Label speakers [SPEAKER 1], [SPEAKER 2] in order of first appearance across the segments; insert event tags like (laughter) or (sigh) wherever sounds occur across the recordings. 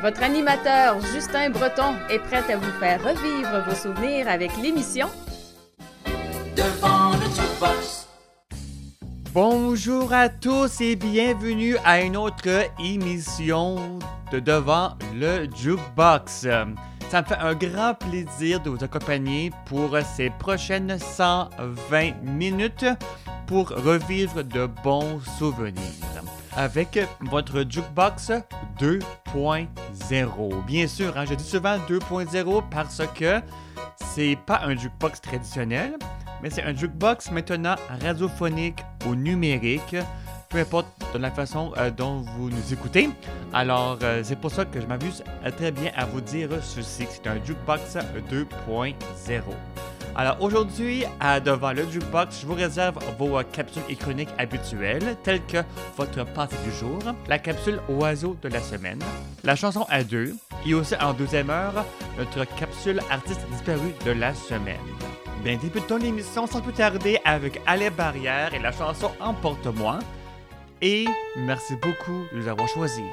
[SPEAKER 1] Votre animateur Justin Breton est prêt à vous faire revivre vos souvenirs avec l'émission
[SPEAKER 2] Devant le jukebox.
[SPEAKER 3] Bonjour à tous et bienvenue à une autre émission de Devant le Jukebox. Ça me fait un grand plaisir de vous accompagner pour ces prochaines 120 minutes pour revivre de bons souvenirs avec votre Jukebox 2.0. Bien sûr, hein, je dis souvent 2.0 parce que c'est pas un jukebox traditionnel, mais c'est un jukebox maintenant radiophonique ou numérique, peu importe de la façon euh, dont vous nous écoutez. Alors, euh, c'est pour ça que je m'amuse très bien à vous dire ceci, c'est un jukebox 2.0. Alors aujourd'hui, devant le jukebox, je vous réserve vos euh, capsules iconiques habituelles, telles que votre pensée du jour, la capsule oiseau de la semaine, la chanson à deux, et aussi en deuxième heure, notre capsule artiste disparu de la semaine. Bien, débutons l'émission sans plus tarder avec Allez Barrière et la chanson Emporte-moi. Et merci beaucoup de nous avoir choisis.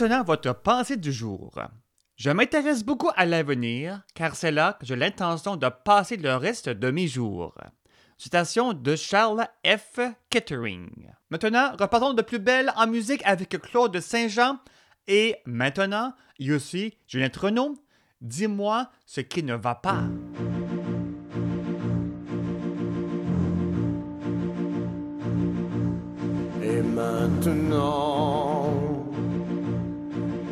[SPEAKER 3] Maintenant votre pensée du jour. Je m'intéresse beaucoup à l'avenir car c'est là que j'ai l'intention de passer le reste de mes jours. citation de Charles F. Kettering. Maintenant, repartons de plus belle en musique avec Claude Saint-Jean et maintenant, il y a aussi Juliette Renaud. Dis-moi ce qui ne va pas.
[SPEAKER 4] Et maintenant,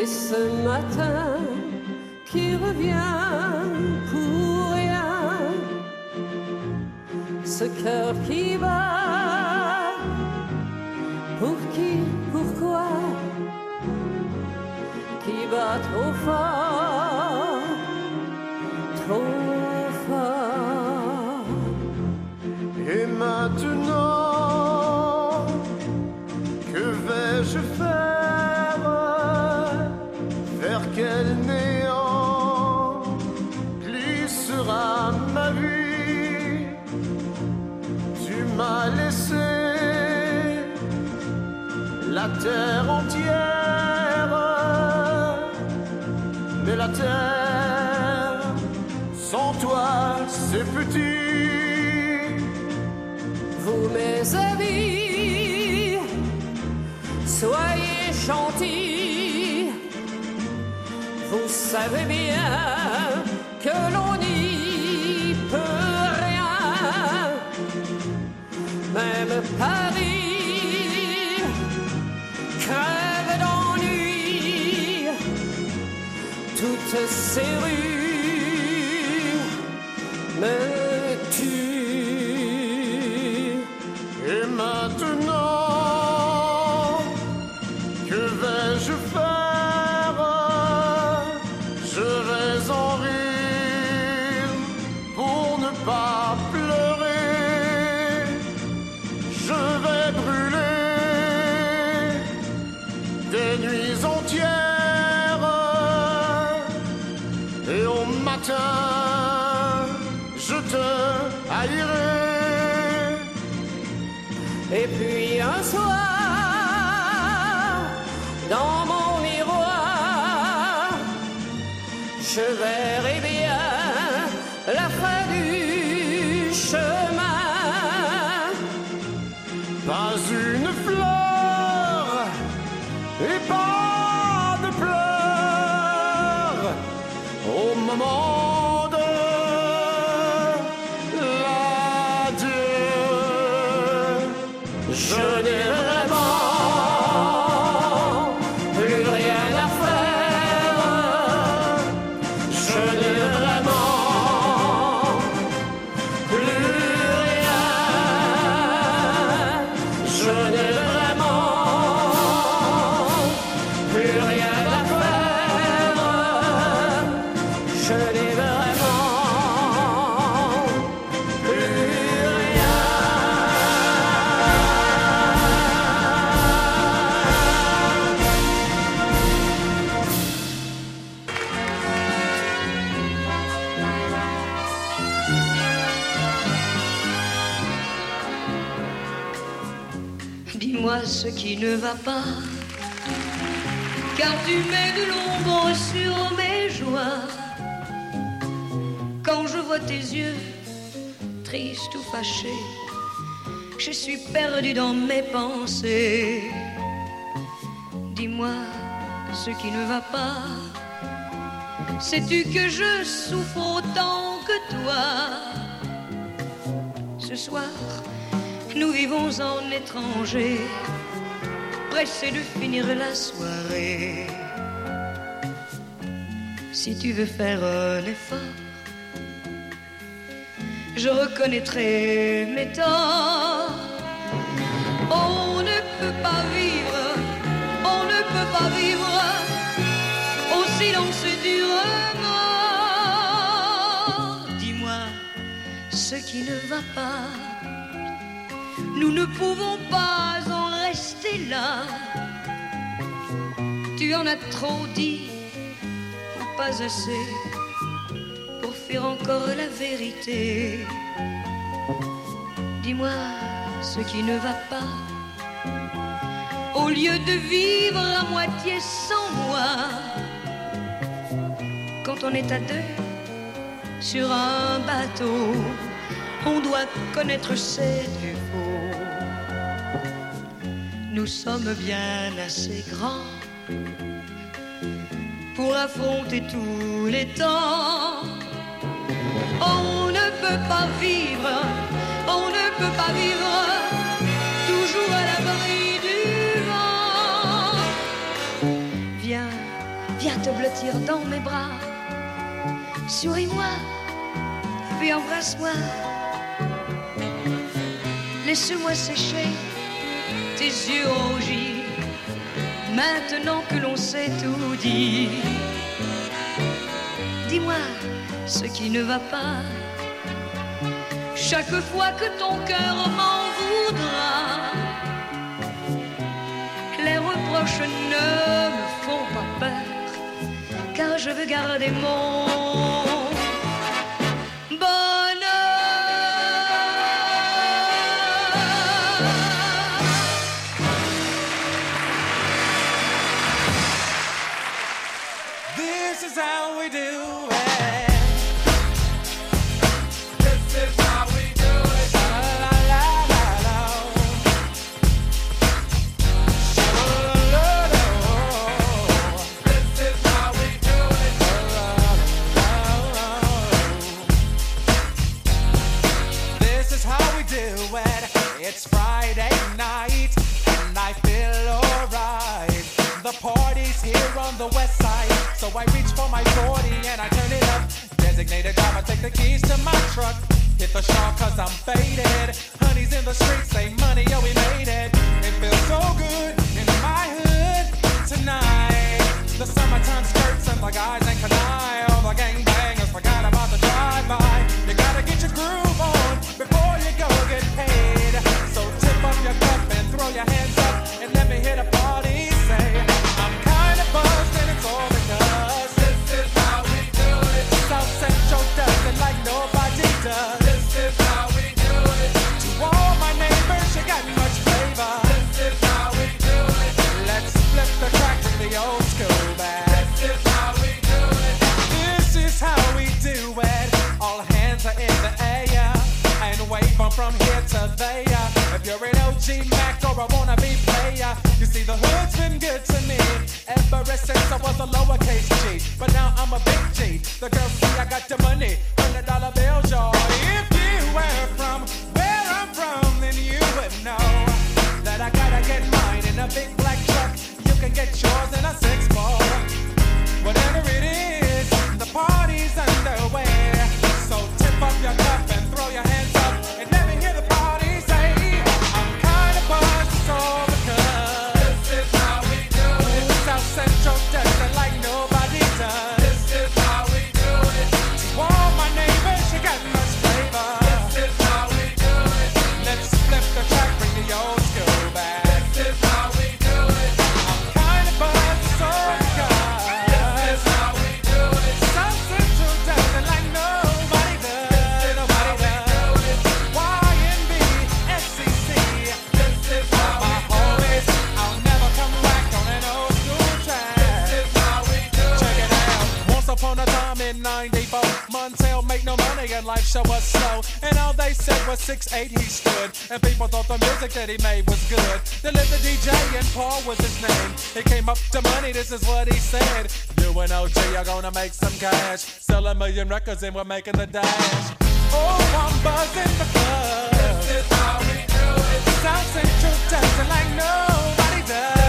[SPEAKER 5] Et ce matin qui revient pour rien, ce cœur qui bat. Pour qui, pourquoi Qui bat trop fort, trop
[SPEAKER 4] entière, mais la terre sans toi c'est petit
[SPEAKER 5] vous mes amis, soyez gentils. Vous savez bien que l'on n'y peut rien, même Paris Toutes
[SPEAKER 6] car tu mets de l'ombre sur mes joies. Quand je vois tes yeux, tristes ou fâchés, je suis perdu dans mes pensées. Dis-moi ce qui ne va pas. Sais-tu que je souffre autant que toi? Ce soir, nous vivons en étranger pressé de finir la soirée. Si tu veux faire euh, un effort, je reconnaîtrai mes torts. On ne peut pas vivre, on ne peut pas vivre au silence du remords. Dis-moi ce qui ne va pas, nous ne pouvons pas tu en as trop dit, ou pas assez, pour faire encore la vérité. Dis-moi ce qui ne va pas. Au lieu de vivre à moitié sans moi, quand on est à deux sur un bateau, on doit connaître ses. Nous sommes bien assez grands pour affronter tous les temps. On ne peut pas vivre, on ne peut pas vivre toujours à l'abri du vent. Viens, viens te blottir dans mes bras. Souris-moi, puis embrasse-moi. Laisse-moi sécher tes yeux rougis. Maintenant que l'on sait tout dit, dis-moi ce qui ne va pas. Chaque fois que ton cœur m'en voudra, les reproches ne me font pas peur, car je veux garder mon
[SPEAKER 7] my 40 and I turn it up. Designated driver, take the keys to my truck. Hit the shawl cause I'm faded. Honey's in the streets, say money, yo, we made it. It feels so good in my hood tonight. The summertime skirts and the guys ain't canine. All the gangbangers forgot about the drive-by. See the hood's been good to me ever since I was a lowercase G. But now I'm a big G. The girls see I got the money, they said was 6'8 he stood. And people thought the music that he made was good. They lived the DJ and Paul was his name. He came up to money, this is what he said. You and OG are gonna make some cash. Sell a million records and we're making the dash. Oh, I'm buzzing because this is how we do it. South Central it like nobody does.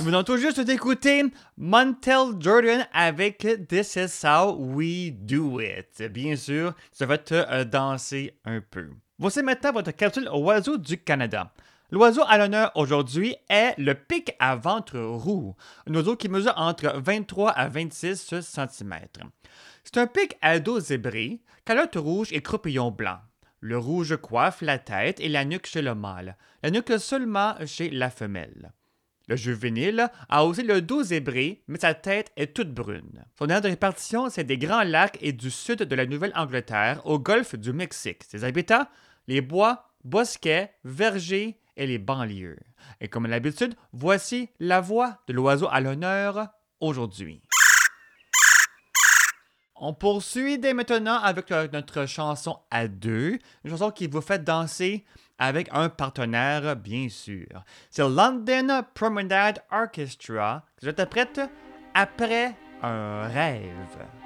[SPEAKER 3] Nous venons tout juste d'écouter Montel Jordan avec This Is How We Do It. Bien sûr, ça va te euh, danser un peu. Voici maintenant votre capsule oiseau du Canada. L'oiseau à l'honneur aujourd'hui est le pic à ventre roux, un oiseau qui mesure entre 23 à 26 cm. C'est un pic à dos zébré, calotte rouge et croupillon blanc. Le rouge coiffe la tête et la nuque chez le mâle, la nuque seulement chez la femelle. Le juvénile a aussi le dos zébré, mais sa tête est toute brune. Son aire de répartition, c'est des grands lacs et du sud de la Nouvelle-Angleterre au golfe du Mexique. Ses habitats, les bois, bosquets, vergers et les banlieues. Et comme d'habitude, voici la voix de l'oiseau à l'honneur aujourd'hui. On poursuit dès maintenant avec notre chanson à deux, une chanson qui vous fait danser avec un partenaire, bien sûr. C'est London Promenade Orchestra que j'interprète après un rêve.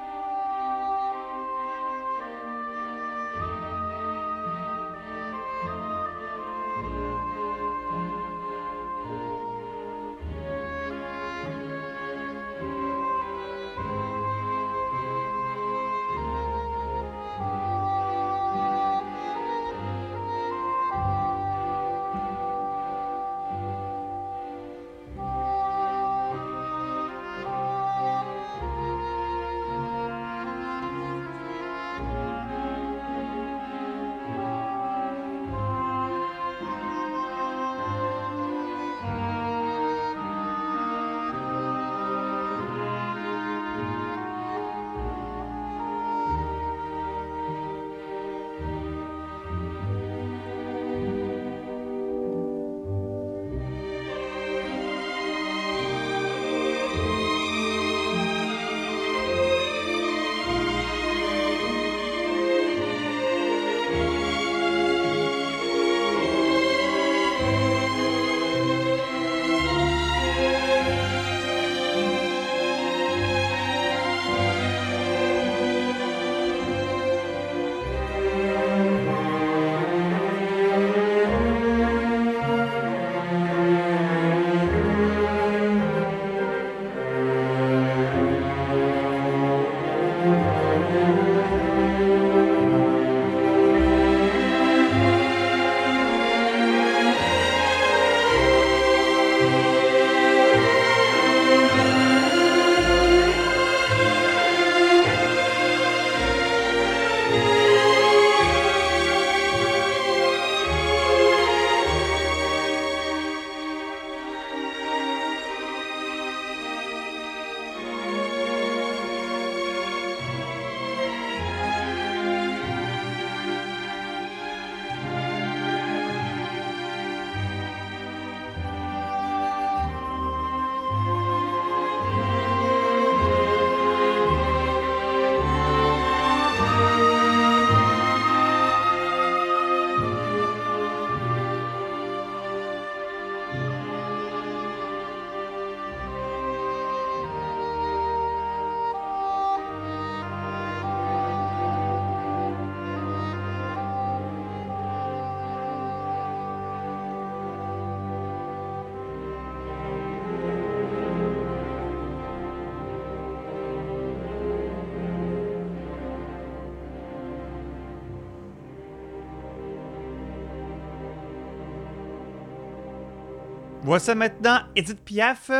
[SPEAKER 3] Voici maintenant Edith Piaf,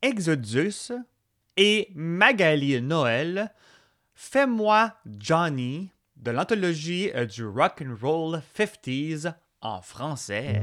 [SPEAKER 3] Exodus et Magali Noël, Fais-moi Johnny de l'anthologie euh, du Rock and Roll 50s en français.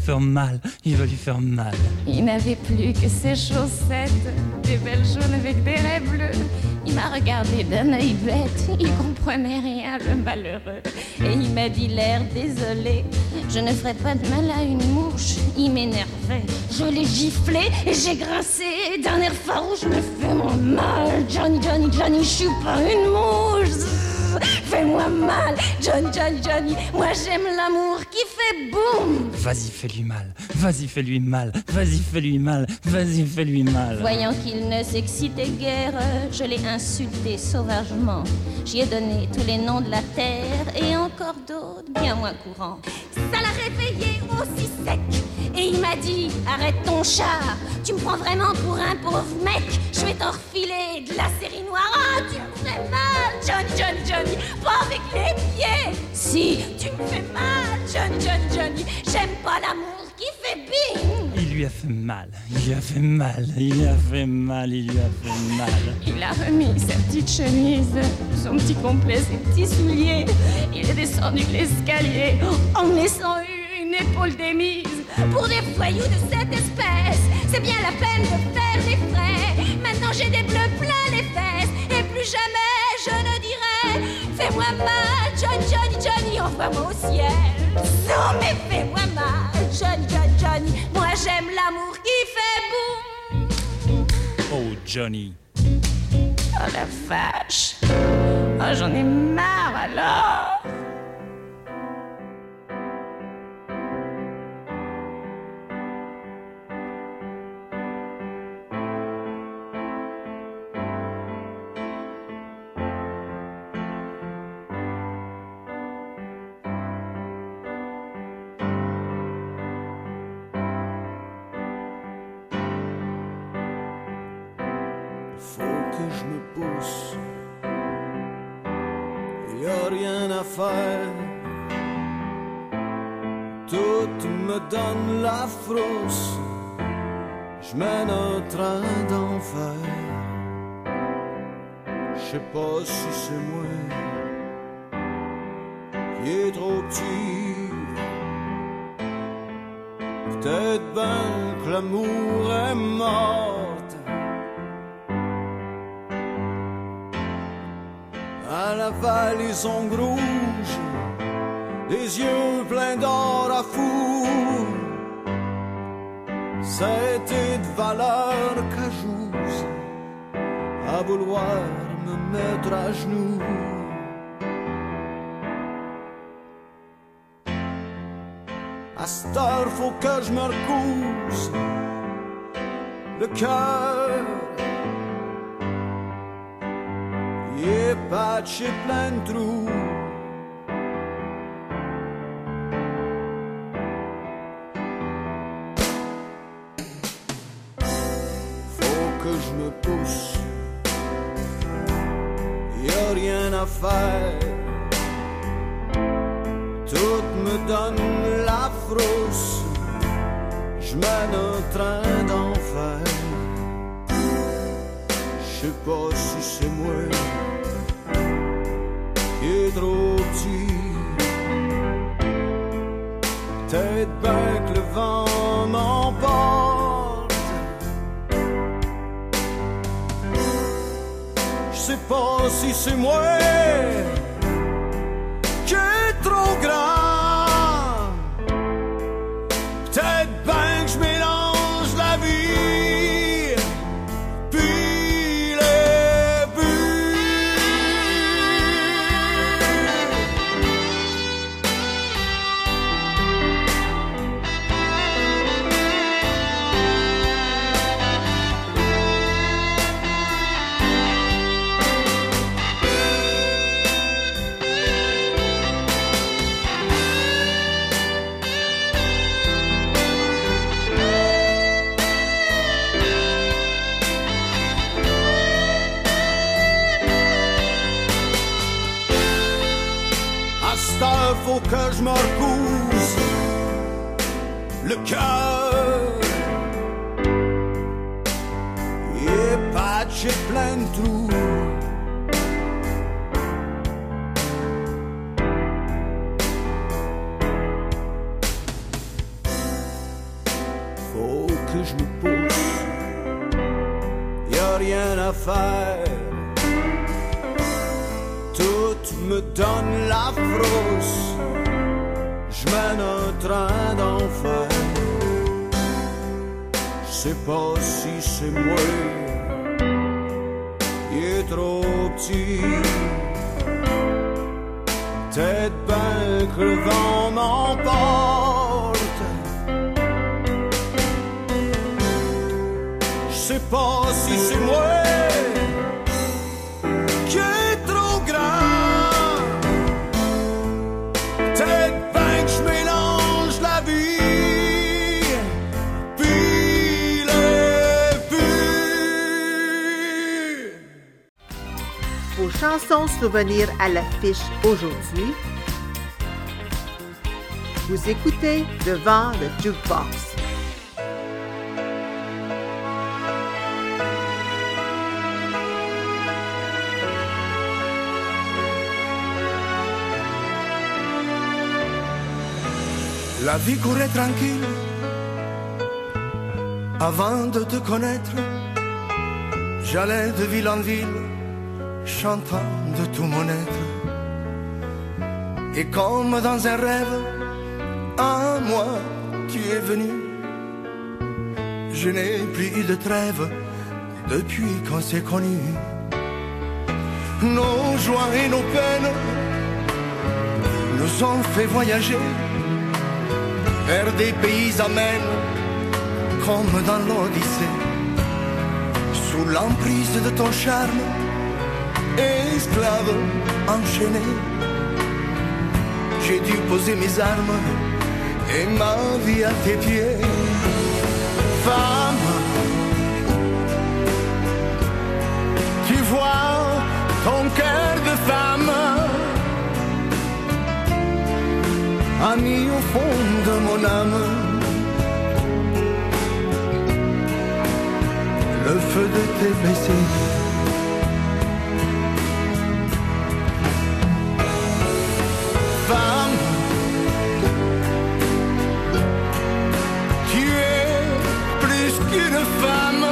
[SPEAKER 8] mal, il va lui faire mal.
[SPEAKER 9] Il n'avait plus que ses chaussettes, des belles jaunes avec des raies bleues. Il m'a regardé d'un œil bête, il comprenait rien, le malheureux. Et il m'a dit l'air désolé, je ne ferai pas de mal à une mouche. Il m'énervait, je l'ai giflé et j'ai grincé d'un air farouche. Me fais-moi mal, Johnny, Johnny, Johnny, je suis pas une mouche. Fais-moi mal, Johnny, Johnny, Johnny, moi j'aime l'amour qui fait boum.
[SPEAKER 8] Vas-y, fais-lui mal, vas-y, fais-lui mal, vas-y, fais-lui mal, vas-y, fais-lui mal.
[SPEAKER 9] Voyant qu'il ne s'excitait guère, je l'ai insulté sauvagement. J'y ai donné tous les noms de la terre et encore d'autres bien moins courants. Ça l'a réveillé aussi sec. Et il m'a dit Arrête ton char, tu me prends vraiment pour un pauvre mec. Je vais t'en refiler de la série noire. Ah, tu me fais mal, Johnny, Johnny, Johnny. Pas avec les pieds. Si, tu me fais mal, Johnny, Johnny, Johnny. J'aime pas l'amour qui fait bing.
[SPEAKER 8] Il lui a fait mal, il lui a fait mal, il lui a fait mal, il lui a fait mal.
[SPEAKER 9] Il a remis sa petite chemise, son petit complet, ses petits souliers. Il est descendu l'escalier en me laissant une épaule démise. Pour des voyous de cette espèce, c'est bien la peine de faire des frais. Maintenant j'ai des bleus plein les fesses et plus jamais je ne dirai Fais-moi mal, Johnny, Johnny, Johnny, envoie-moi au ciel. Non mais fais-moi mal, Johnny, Johnny, Johnny. Moi j'aime l'amour qui fait boum.
[SPEAKER 8] Oh, Johnny.
[SPEAKER 9] Oh la vache Oh j'en ai marre alors
[SPEAKER 10] valison rouge, des yeux pleins d'or à fou. C'était valeur cajouse à vouloir me mettre à genoux. À cette heure, faut que je me recouse le cœur. Patché plein de trous. Faut que je me pousse. Y a rien à faire. Tout me donne la frousse. Je mène un train d'enfer. Je sais pas si c'est moi Bien que le vent m'emporte. Je sais pas si c'est moi Faut que je me pousse. Y a rien à faire. Tout me donne la frousse. Je mène un train d'enfer. Je sais pas si c'est moi. Il est trop petit. Que le vent m'emporte. Sais pas si c'est moi qui est trop grand. Peut-être que je mélange la vie puis buts.
[SPEAKER 11] Vos chansons souvenirs à l'affiche aujourd'hui. Vous écoutez Devant le Jukebox.
[SPEAKER 12] La vie courait tranquille avant de te connaître. J'allais de ville en ville, chantant de tout mon être. Et comme dans un rêve, à moi tu es venu. Je n'ai plus eu de trêve depuis qu'on s'est connus. Nos joies et nos peines nous ont fait voyager vers des pays amènes, comme dans l'Odyssée, sous l'emprise de ton charme, esclave enchaîné. J'ai dû poser mes armes et ma vie à tes pieds, femme. Tu vois ton cœur de femme. Fond de mon âme. Le feu de tes baisers. Femme, tu es plus qu'une femme.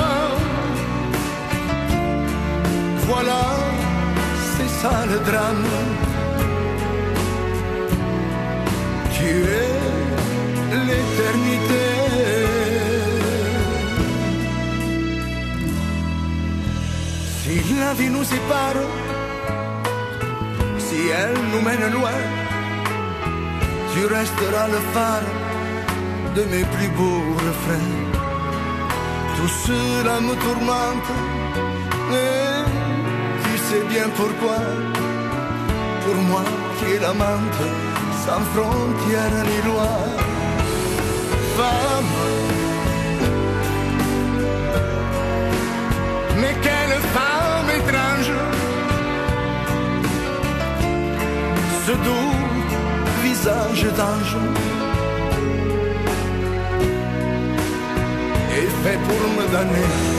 [SPEAKER 12] Voilà, c'est ça le drame. Es l'éternité. Si la vie nous sépare, si elle nous mène loin, tu resteras le phare de mes plus beaux refrains. Tout cela me tourmente, et tu sais bien pourquoi. Pour moi qui est l'amante, sans frontières ni loi. Femme, mais quelle femme étrange, ce doux visage d'ange est fait pour me donner.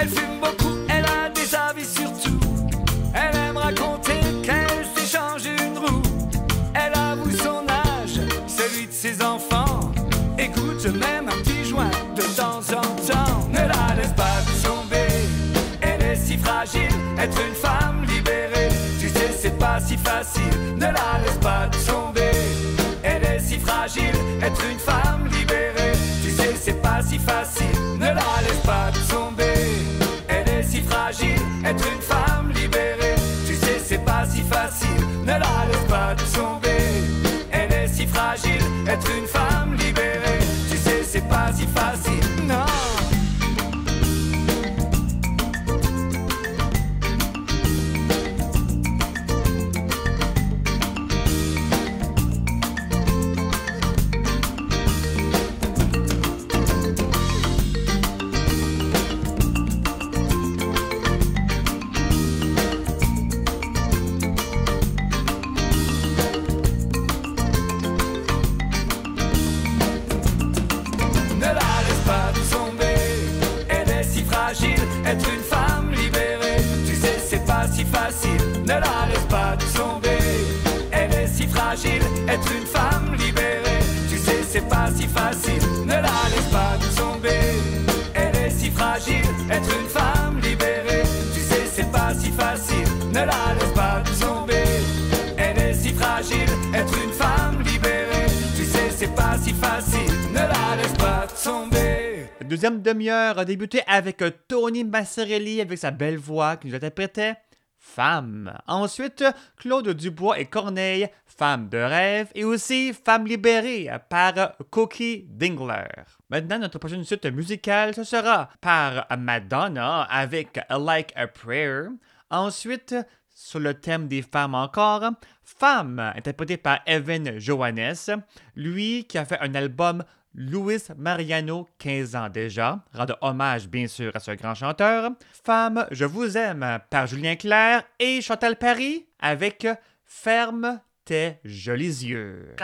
[SPEAKER 13] Elle fume beaucoup, elle a des avis sur tout. Elle aime raconter qu'elle s'échange une roue. Elle avoue son âge, celui de ses enfants. Écoute même un petit joint de temps en temps. Ne la laisse pas tomber, elle est si fragile, être une femme.
[SPEAKER 3] a débuté avec Tony Massarelli avec sa belle voix qui nous interprétait Femme. Ensuite, Claude Dubois et Corneille, Femme de rêve, et aussi Femme libérée par Cookie Dingler. Maintenant, notre prochaine suite musicale, ce sera par Madonna avec Like a Prayer. Ensuite, sur le thème des femmes encore, Femme, interprété par Evan Johannes, lui qui a fait un album Louis Mariano, 15 ans déjà, rend hommage bien sûr à ce grand chanteur. Femme, je vous aime par Julien Clerc et Chantal Paris avec Ferme tes jolis yeux.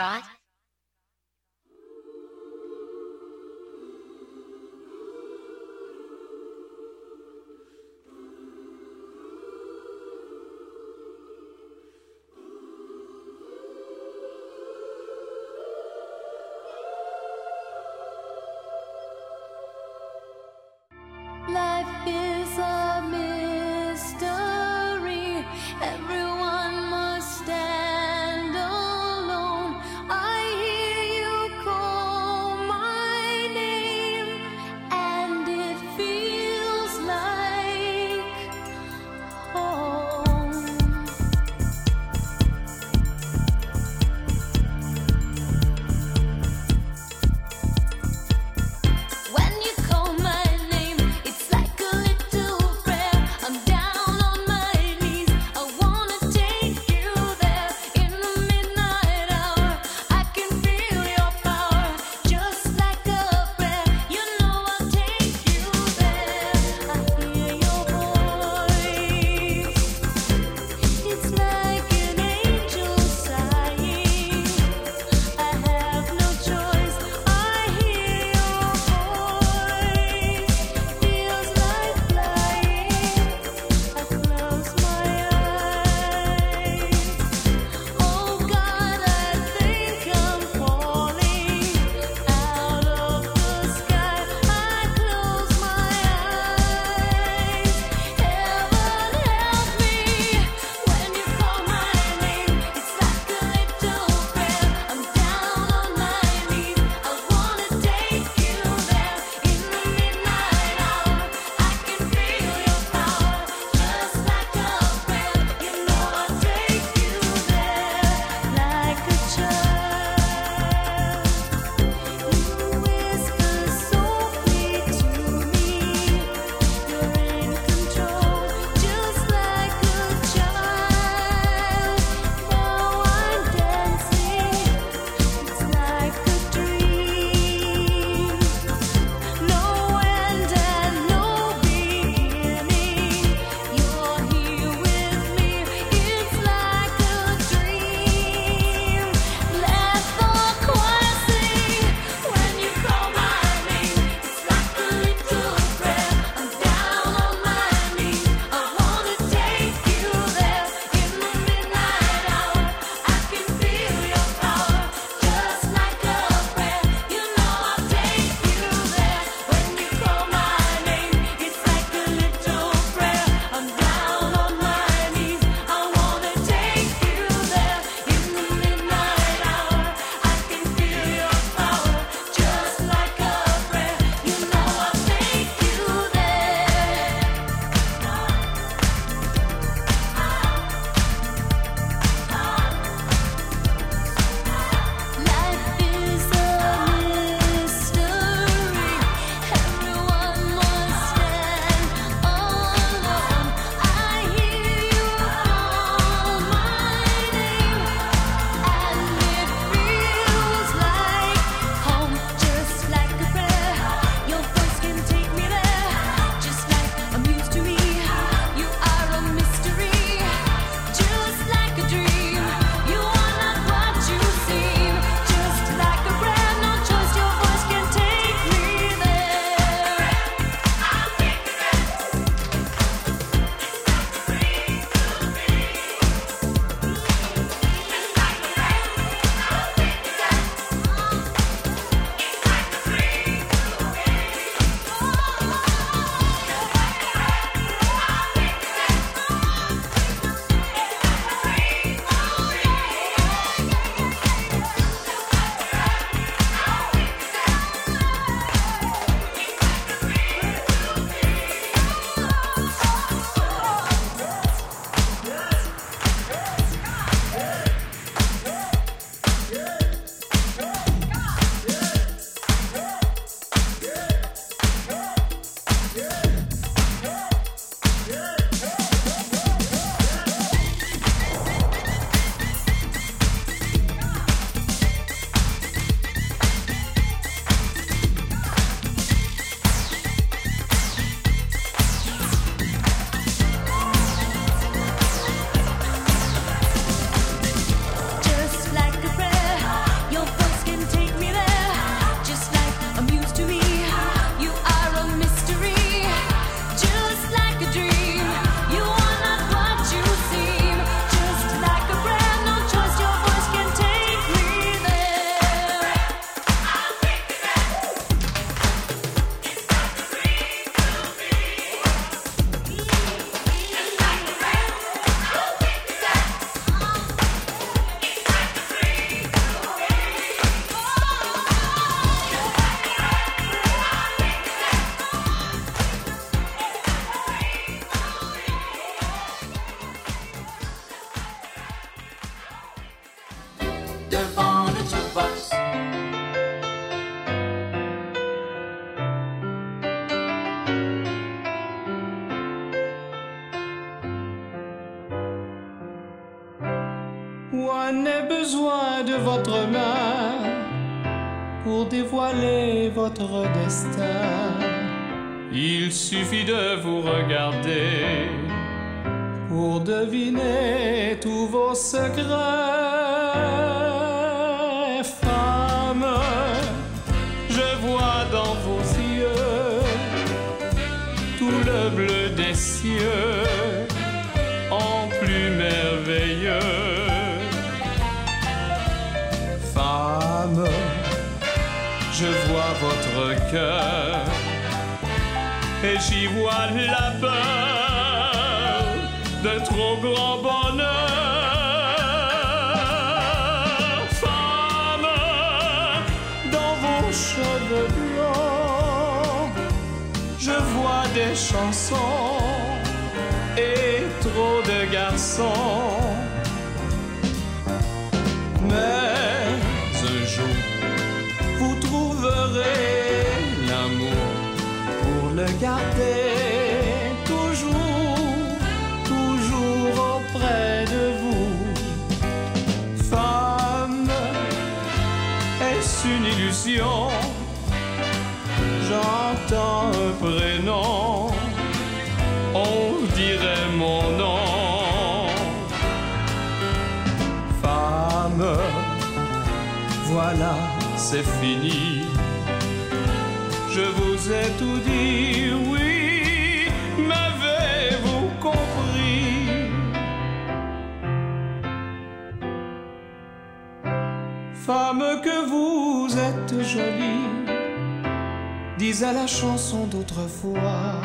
[SPEAKER 13] chansons d'autrefois,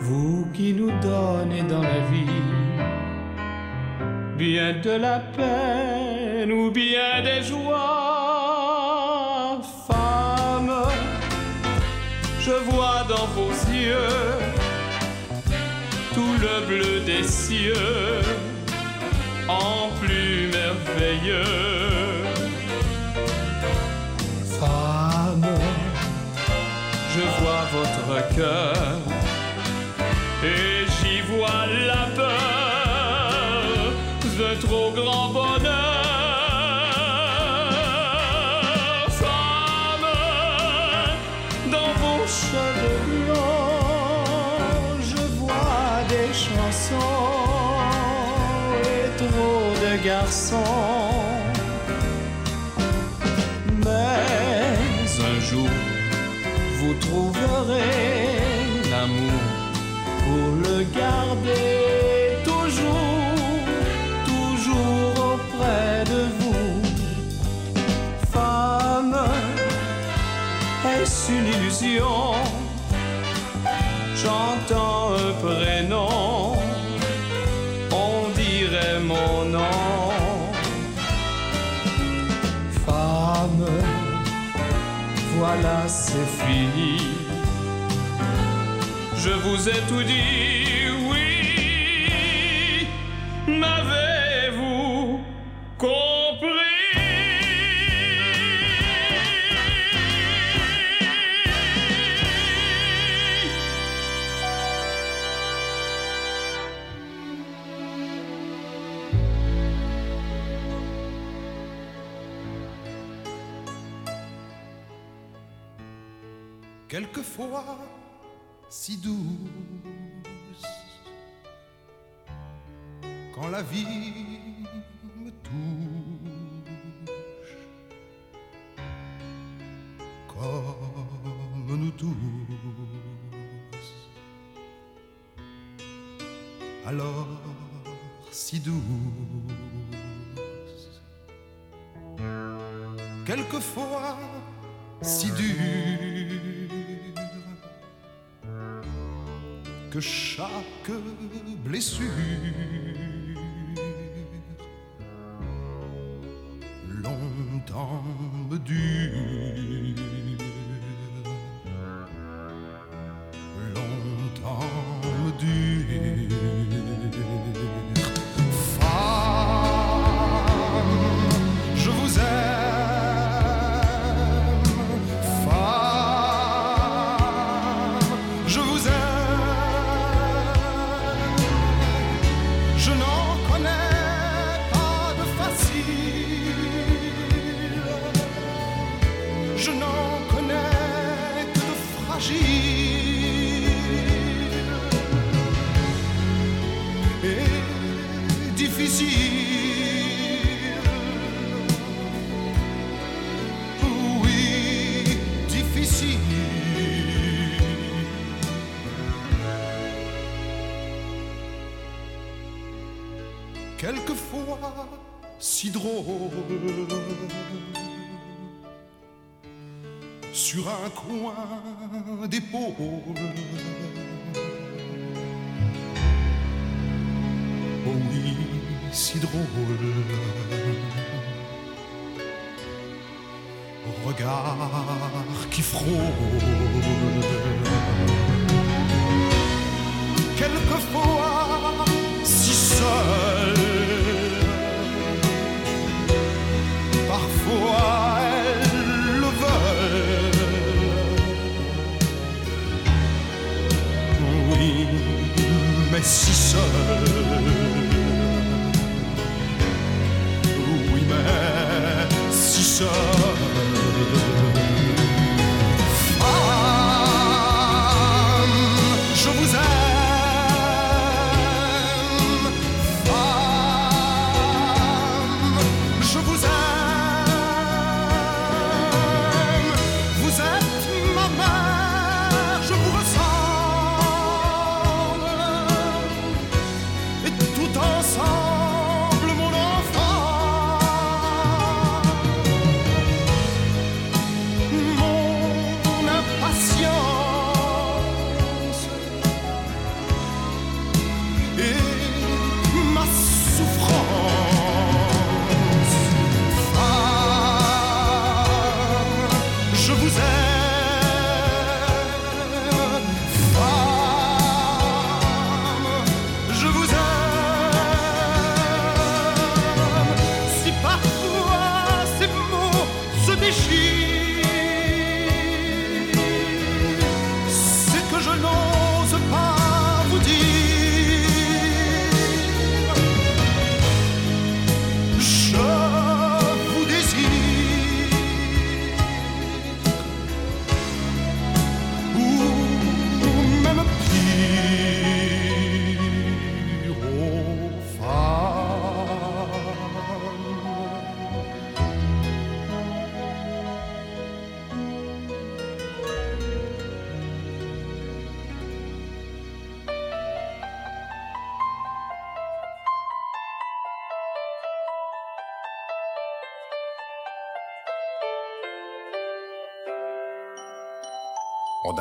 [SPEAKER 13] vous qui nous donnez dans la vie bien de la peine ou bien des joies, femme, je vois dans vos yeux tout le bleu des cieux. Et j'y vois la un prénom, on dirait mon nom. Femme, voilà c'est fini. Je vous ai tout dit.
[SPEAKER 14] foi.
[SPEAKER 15] du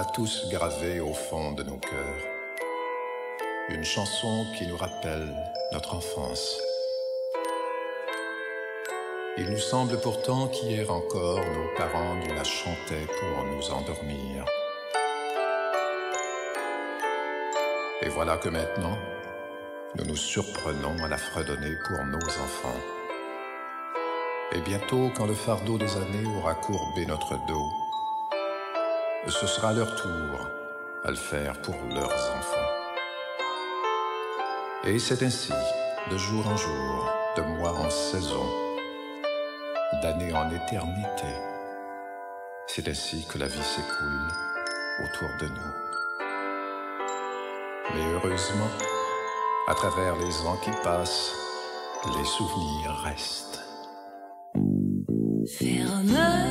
[SPEAKER 15] a tous gravé au fond de nos cœurs une chanson qui nous rappelle notre enfance. Il nous semble pourtant qu'hier encore nos parents nous la chantaient pour nous endormir. Et voilà que maintenant, nous nous surprenons à la fredonner pour nos enfants. Et bientôt, quand le fardeau des années aura courbé notre dos, ce sera leur tour à le faire pour leurs enfants. Et c'est ainsi, de jour en jour, de mois en saison, d'année en éternité, c'est ainsi que la vie s'écoule autour de nous. Mais heureusement, à travers les ans qui passent, les souvenirs restent.
[SPEAKER 16] Ferme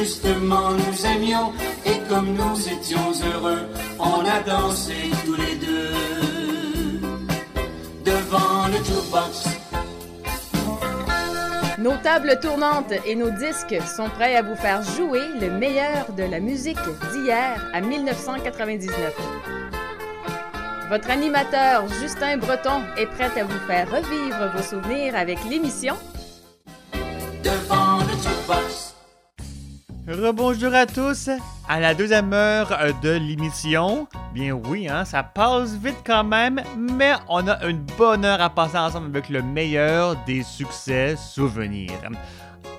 [SPEAKER 2] justement nous aimions et comme nous étions heureux, on a dansé tous les deux devant le jukebox.
[SPEAKER 1] Nos tables tournantes et nos disques sont prêts à vous faire jouer le meilleur de la musique d'hier à 1999. Votre animateur Justin Breton est prêt à vous faire revivre vos souvenirs avec l'émission
[SPEAKER 2] Devant.
[SPEAKER 3] Rebonjour à tous à la deuxième heure de l'émission. Bien oui, hein, ça passe vite quand même, mais on a une bonne heure à passer ensemble avec le meilleur des succès souvenirs.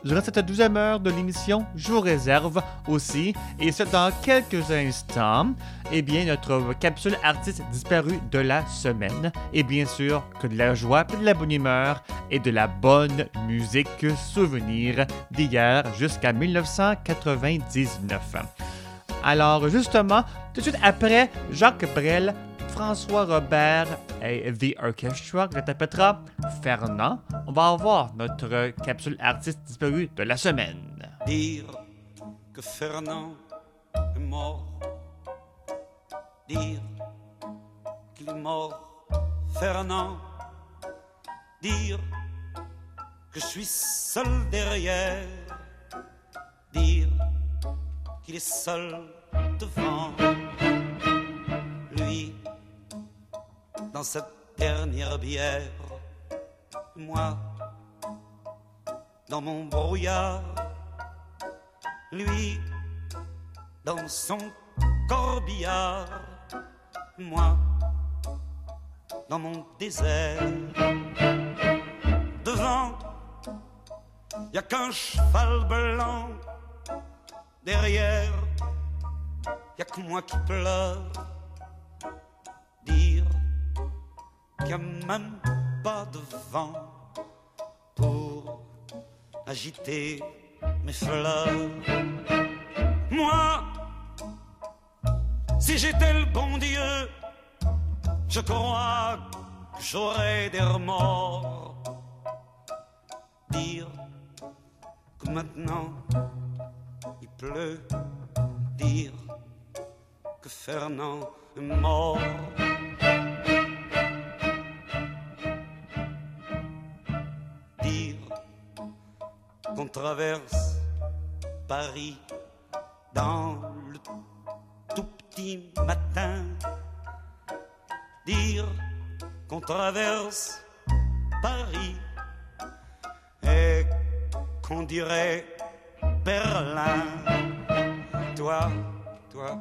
[SPEAKER 3] Durant cette deuxième heure de l'émission, je vous réserve aussi, et ce dans quelques instants, eh bien, notre capsule artiste disparue de la semaine. Et bien sûr, que de la joie, de la bonne humeur et de la bonne musique souvenir d'hier jusqu'à 1999. Alors, justement, tout de suite après, Jacques Brel, François Robert et The Orchestra, répétera Fernand, on va avoir notre capsule artiste disparue de la semaine.
[SPEAKER 17] Dire que Fernand est mort. Dire qu'il est mort, Fernand. Dire que je suis seul derrière. Dire qu'il est seul devant. Lui, dans cette dernière bière. Moi, dans mon brouillard. Lui, dans son corbillard. Moi, dans mon désert. Devant, y a qu'un cheval blanc. Derrière, y a que moi qui pleure. Dire qu'il n'y a même pas de vent pour agiter mes fleurs. Moi, si j'étais le bon Dieu, je crois que j'aurais des remords. Dire que maintenant il pleut, dire que Fernand est mort. Qu'on traverse Paris dans le tout petit matin. Dire qu'on traverse Paris et qu'on dirait Berlin. Toi, toi,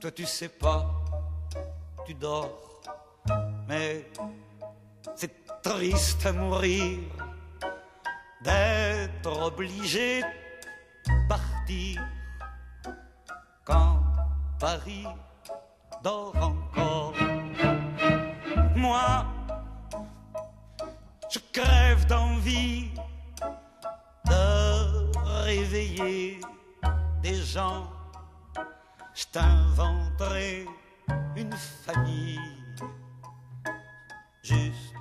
[SPEAKER 17] toi tu sais pas, tu dors, mais c'est triste à mourir d'être obligé de partir quand Paris dort encore. Moi, je crève d'envie de réveiller des gens. Je t'inventerai une famille juste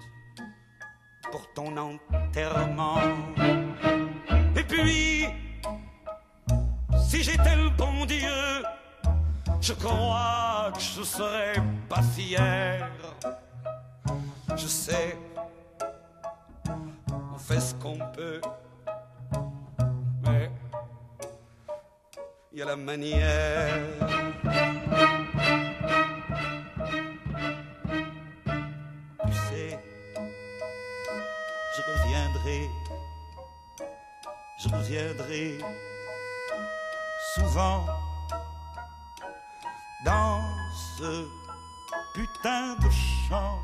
[SPEAKER 17] pour ton enterrement. Et puis, si j'étais le bon Dieu, je crois que je serais pas fier. Je sais, on fait ce qu'on peut, mais il y a la manière. Je reviendrai souvent dans ce putain de champ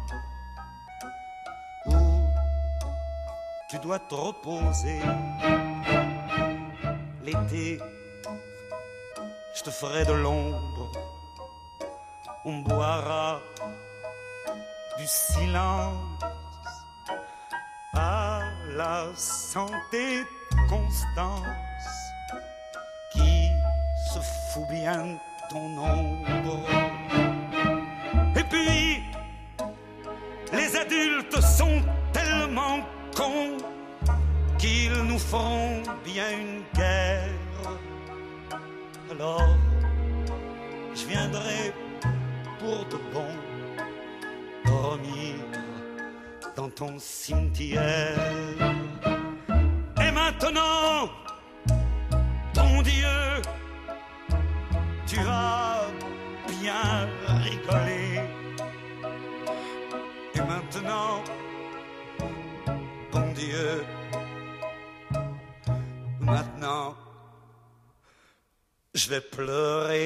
[SPEAKER 17] où tu dois te reposer. L'été, je te ferai de l'ombre, on boira du silence la santé Constance qui se fout bien ton ombre. Et puis, Les adultes sont tellement cons qu'ils nous feront bien une guerre. Alors, je viendrai pour de bon dormir dans ton cimetière. Et maintenant, ton Dieu, tu vas bien rigoler. Et maintenant, bon Dieu, maintenant, je vais pleurer.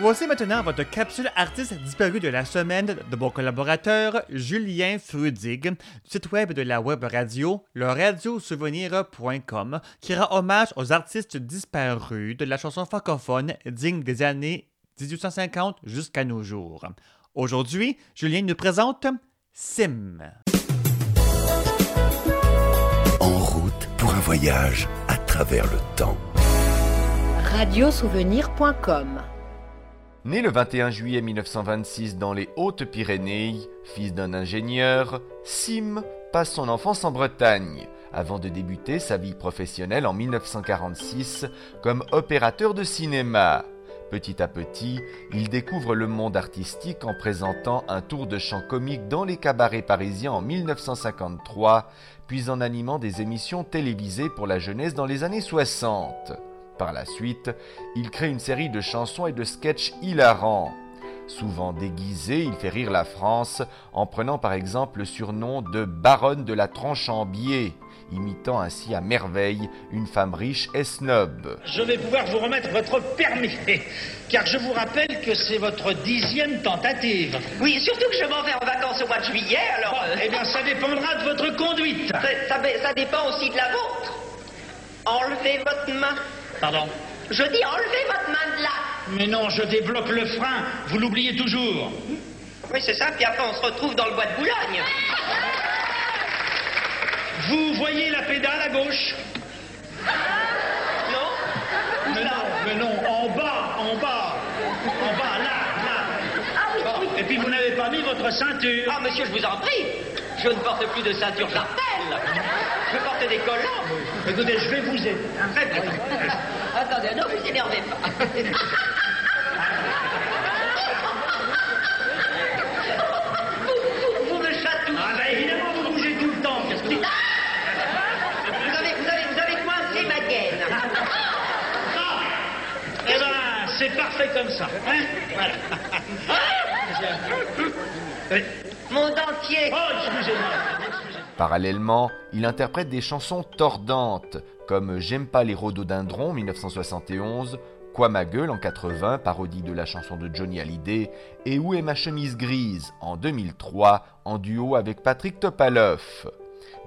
[SPEAKER 3] Voici maintenant votre capsule artiste disparu de la semaine de mon collaborateur Julien Frudig du site web de la web radio, le radiosouvenir.com, qui rend hommage aux artistes disparus de la chanson francophone digne des années 1850 jusqu'à nos jours. Aujourd'hui, Julien nous présente Sim.
[SPEAKER 18] En route pour un voyage à travers le temps.
[SPEAKER 11] Radiosouvenir.com
[SPEAKER 19] Né le 21 juillet 1926 dans les Hautes-Pyrénées, fils d'un ingénieur, Sim passe son enfance en Bretagne, avant de débuter sa vie professionnelle en 1946 comme opérateur de cinéma. Petit à petit, il découvre le monde artistique en présentant un tour de chant comique dans les cabarets parisiens en 1953, puis en animant des émissions télévisées pour la jeunesse dans les années 60. Par la suite, il crée une série de chansons et de sketchs hilarants. Souvent déguisé, il fait rire la France en prenant par exemple le surnom de baronne de la tronche en biais, imitant ainsi à merveille une femme riche et snob.
[SPEAKER 20] Je vais pouvoir vous remettre votre permis, (laughs) car je vous rappelle que c'est votre dixième tentative.
[SPEAKER 21] Oui, surtout que je m'en vais en vacances au mois de juillet, alors...
[SPEAKER 20] Ah, Eh bien, ça dépendra de votre conduite.
[SPEAKER 21] Ça, ça- ça dépend aussi de la vôtre. Enlevez votre main.
[SPEAKER 20] Pardon
[SPEAKER 21] Je dis enlevez votre main de là.
[SPEAKER 20] Mais non, je débloque le frein. Vous l'oubliez toujours.
[SPEAKER 21] Oui, c'est ça, puis après on se retrouve dans le bois de Boulogne.
[SPEAKER 20] Vous voyez la pédale à gauche?
[SPEAKER 21] Non
[SPEAKER 20] Mais non, mais non, en bas, en bas. En bas, là, là. Bon, Et puis vous n'avez pas mis votre ceinture.
[SPEAKER 21] Ah, monsieur, je vous en prie. Je ne porte plus de ceinture jartelle. Je porte des collants.
[SPEAKER 20] Écoutez, je vais vous aider.
[SPEAKER 21] Très bien. Attendez, ne vous énervez pas. Vous, vous- vous me chatouillez.
[SPEAKER 20] Ah, ben évidemment, vous bougez tout le temps. Qu'est-ce que vous
[SPEAKER 21] Vous avez, vous avez, vous avez coincé ma gaine.
[SPEAKER 20] Eh ben, c'est parfait comme ça. Hein voilà. Oui.
[SPEAKER 21] Mon dentier.
[SPEAKER 20] Oh, excusez-moi.
[SPEAKER 19] Parallèlement, il interprète des chansons tordantes, comme J'aime pas les rhododendrons 1971, Quoi ma gueule en 80, parodie de la chanson de Johnny Hallyday, et Où est ma chemise grise en 2003, en duo avec Patrick Topalov.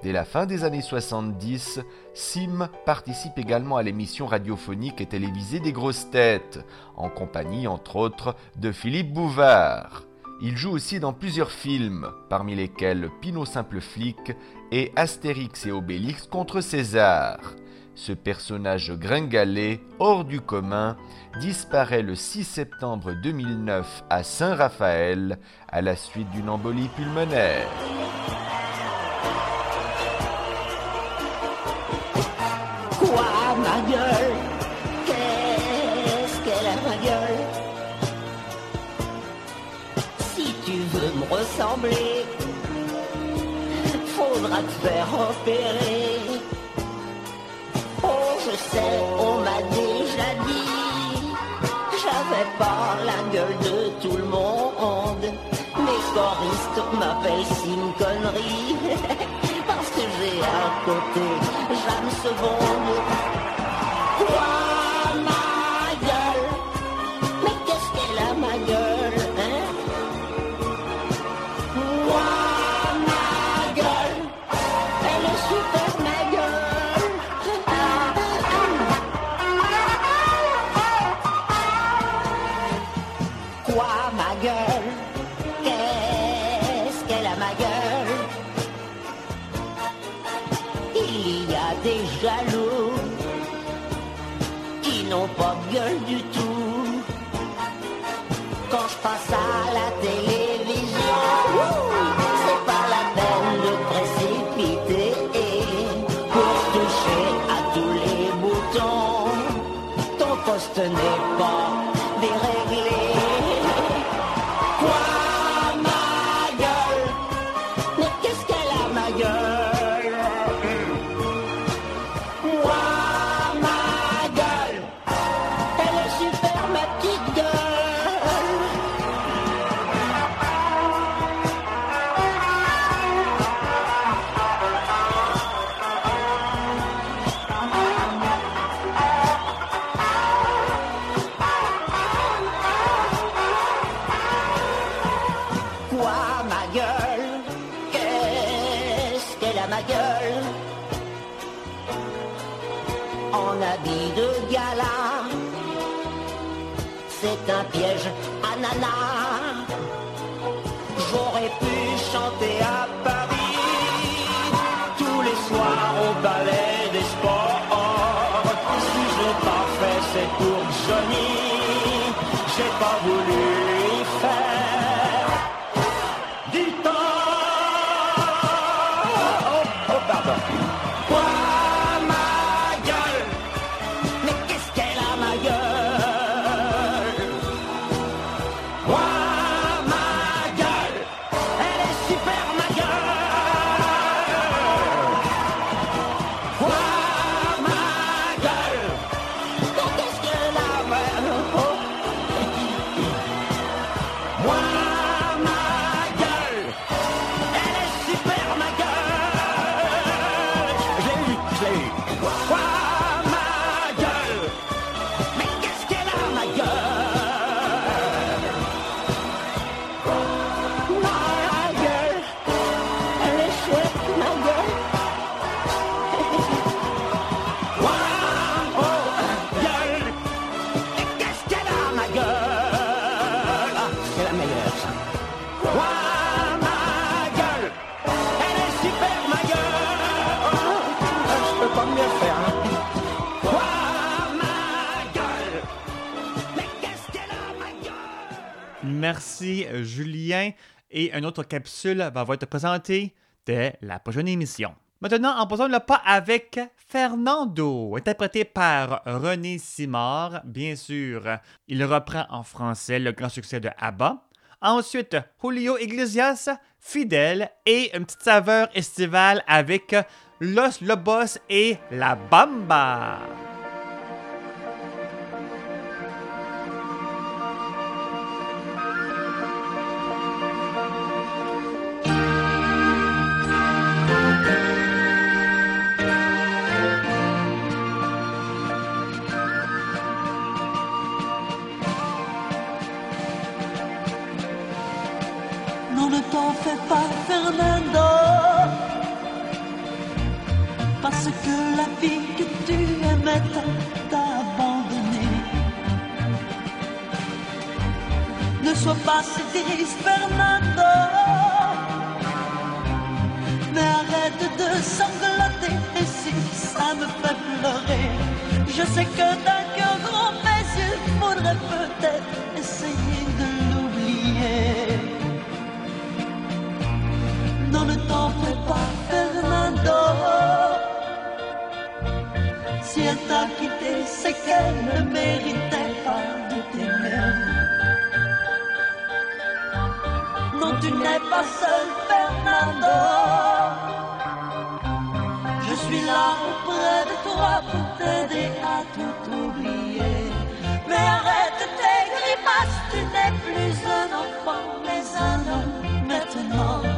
[SPEAKER 19] Dès la fin des années 70, Sim participe également à l'émission radiophonique et télévisée des grosses têtes, en compagnie entre autres de Philippe Bouvard. Il joue aussi dans plusieurs films, parmi lesquels Pinot Simple Flic et Astérix et Obélix contre César. Ce personnage gringalet, hors du commun, disparaît le 6 septembre 2009 à Saint-Raphaël à la suite d'une embolie pulmonaire.
[SPEAKER 22] Faudra te faire opérer. Oh, je sais, on m'a déjà dit, j'avais pas la gueule de tout le monde. Mes choristes m'appellent Sim Connery, (laughs) parce que j'ai à côté. J'aime ce bon Sport.
[SPEAKER 3] Merci, Julien. Et une autre capsule va vous être présentée dès la prochaine émission. Maintenant, en posant le pas avec Fernando, interprété par René Simard, bien sûr. Il reprend en français le grand succès de ABBA. Ensuite, Julio Iglesias, Fidèle et une petite saveur estivale avec Los Lobos et La Bamba.
[SPEAKER 23] Que la vie que tu aimais t'a abandonné. Ne sois pas si triste, Fernando. Mais arrête de sangloter. Et si ça me fait pleurer, je sais que d'un cœur grand, mes yeux faudrait peut-être essayer de l'oublier. Non, ne t'en fais pas, Fernando. Si elle t'a quitté, c'est qu'elle ne méritait pas de t'aimer. Non, tu n'es pas seul, Fernando. Je suis là auprès de toi pour t'aider à tout oublier. Mais arrête tes grimaces, tu n'es plus un enfant, mais un homme maintenant.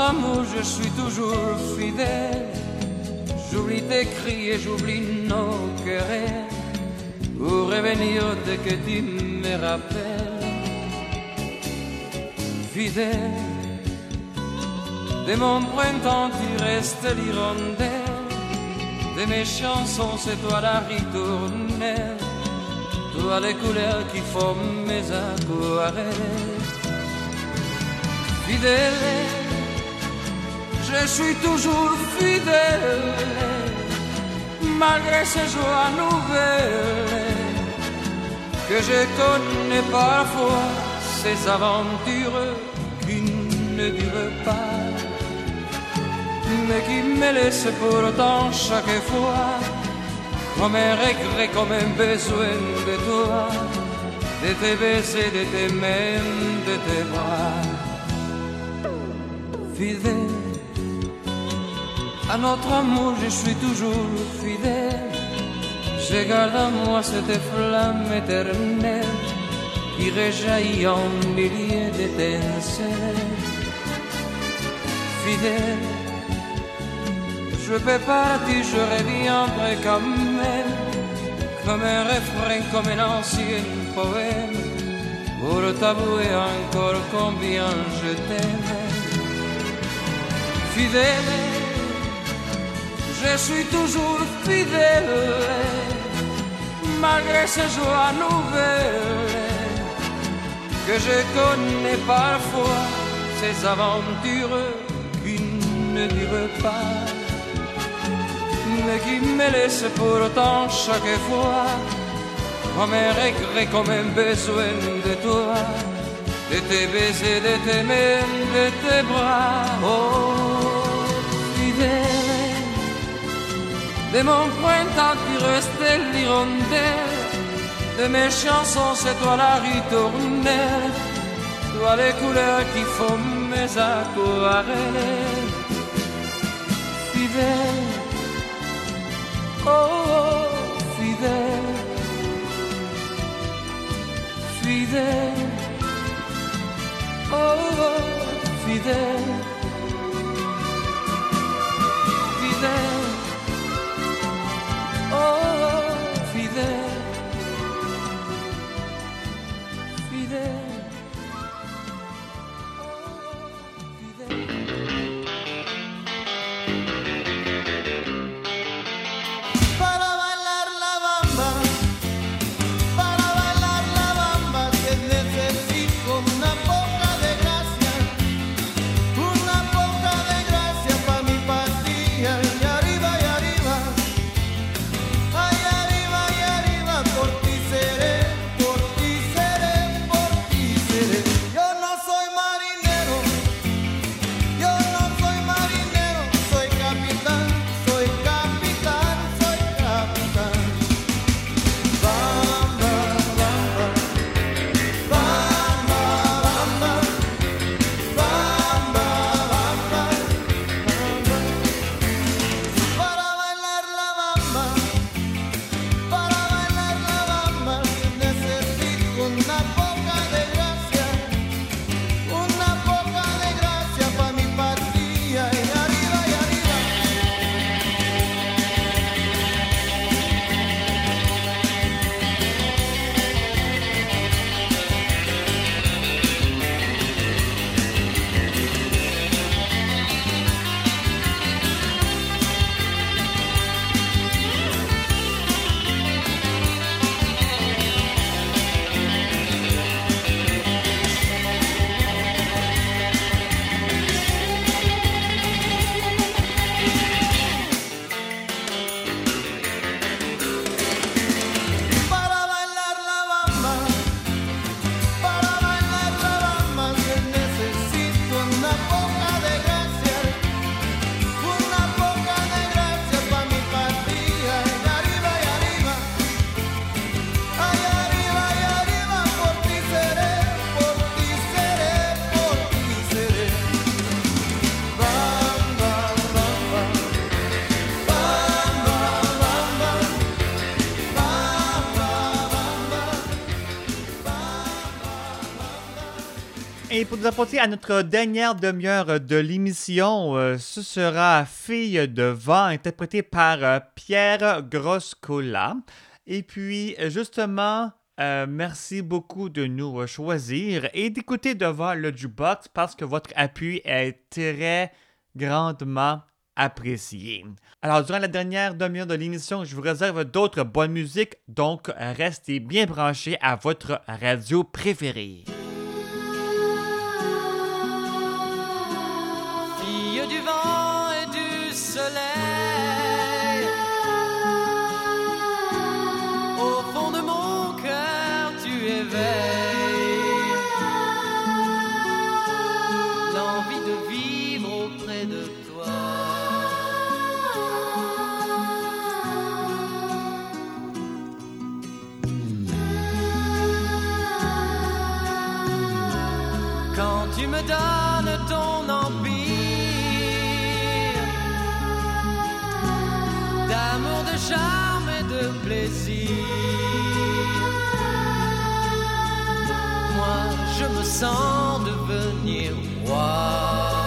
[SPEAKER 13] Amour, je suis toujours fidèle. J'oublie tes cris et j'oublie nos querelles pour revenir dès que tu me rappelles? Fidèle de mon printemps, tu restes l'hirondelle. De mes chansons, c'est toi la ritournelle. Toi les couleurs qui font mes aquarelles fidèle, je suis toujours fidèle, malgré ces joies nouvelles que je connais parfois, ces aventures qui ne durent pas, mais qui me laissent pourtant chaque fois comme un regret, comme un besoin de toi, de tes baisers, de tes mains, de tes bras fidèle. À notre amour, je suis toujours fidèle. Je garde en moi cette flamme éternelle qui réjaillit en milliers d'étincelles. Fidèle, je peux partir, je reviendrai quand même, comme un refrain, comme un ancien poème, pour t'avouer encore combien je t'aime fidèle, je suis toujours fidèle, malgré ces joies nouvelles que je connais parfois, ces aventures qui ne durent pas, mais qui me laissent pourtant chaque fois comme un regret, comme un besoin de toi de tes baisers, de tes mains, de tes bras, oh fidèle. De mon printemps tu restais l'hirondelle, de mes chansons c'est toi la ritournelle, toi les couleurs qui font mes aquarelles. Fidèle, oh, oh fidèle, fidèle. Oh, oh, fidèle, fidèle, oh,
[SPEAKER 3] Apporter à notre dernière demi-heure de l'émission, euh, ce sera Fille de vent, interprétée par euh, Pierre Groscola. Et puis, justement, euh, merci beaucoup de nous choisir et d'écouter devant le jukebox parce que votre appui est très grandement apprécié. Alors, durant la dernière demi-heure de l'émission, je vous réserve d'autres bonnes musiques, donc restez bien branchés à votre radio préférée.
[SPEAKER 5] Me donnes ton empire d'amour, de charme et de plaisir, moi je me sens devenir roi.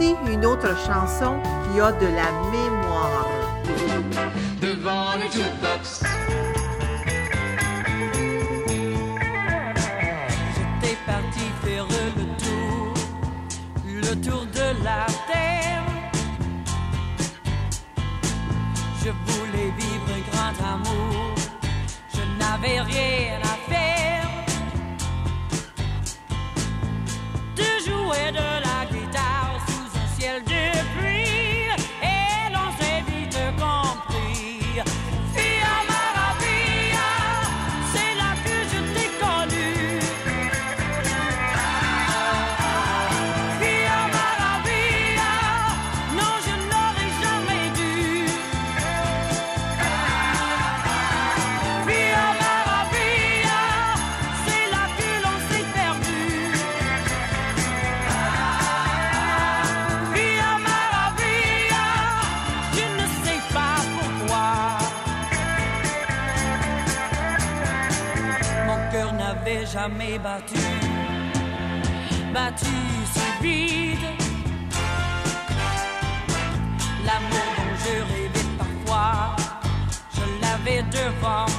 [SPEAKER 5] Une
[SPEAKER 11] autre chanson qui a de la mémoire.
[SPEAKER 24] jamais battu, battu sur vide. L'amour dont je rêvais parfois, je l'avais devant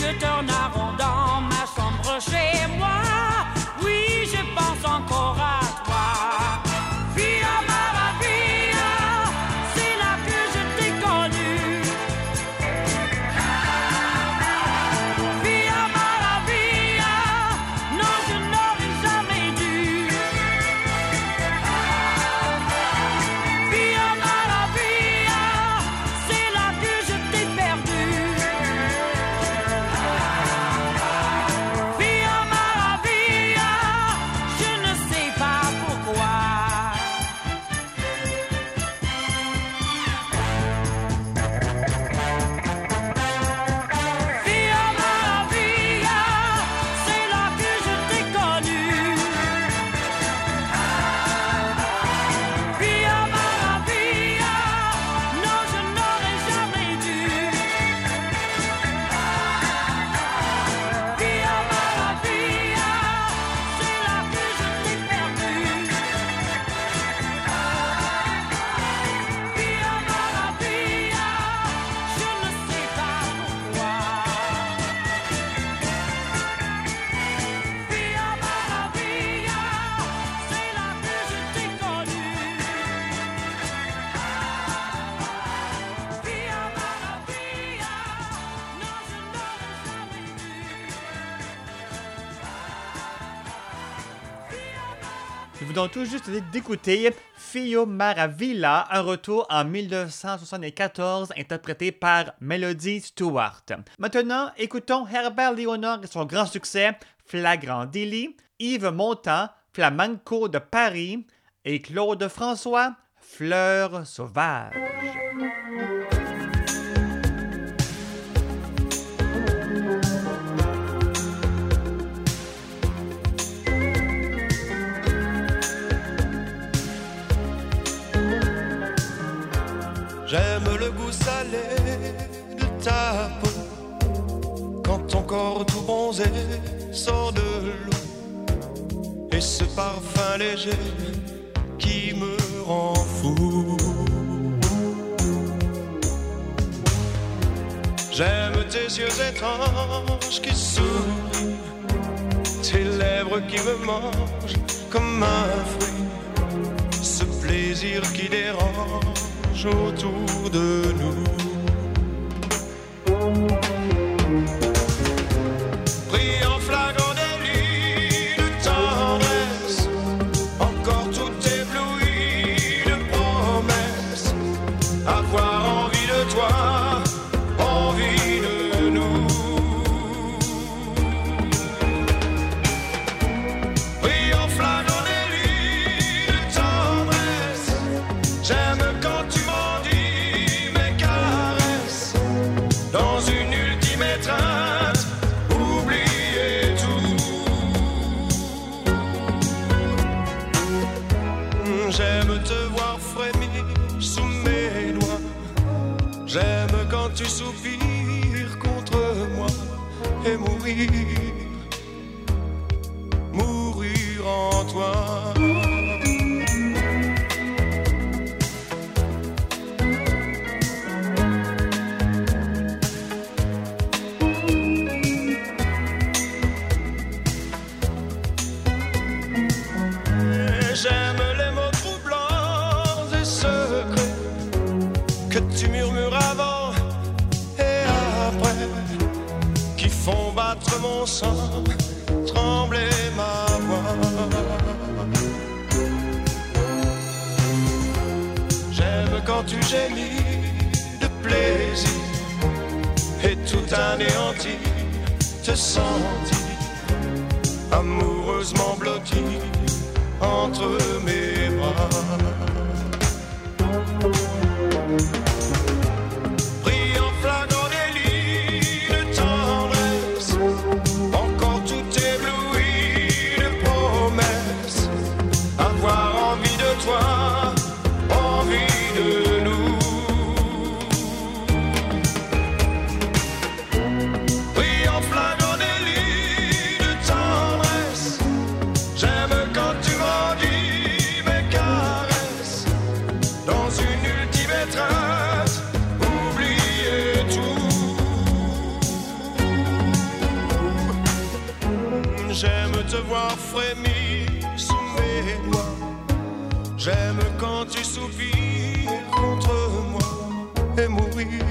[SPEAKER 24] je tourne à rond dans ma chambre chez
[SPEAKER 3] tout juste d'écouter Fio Maravilla, un retour en 1974 interprété par Melody Stewart. Maintenant, écoutons Herbert Léonard et son grand succès Flagrant Délit, Yves Montand, Flamenco de Paris et Claude François, Fleurs sauvages.
[SPEAKER 10] Ton corps tout bronzé sort de l'eau et ce parfum léger qui me rend fou. J'aime tes yeux étranges qui sourient, tes lèvres qui me mangent
[SPEAKER 15] comme un fruit, ce plaisir qui dérange autour de nous. font battre mon sang, trembler ma voix. J'aime quand tu gémis de plaisir et tout anéanti, te sentir amoureusement blotti entre mes bras. clear.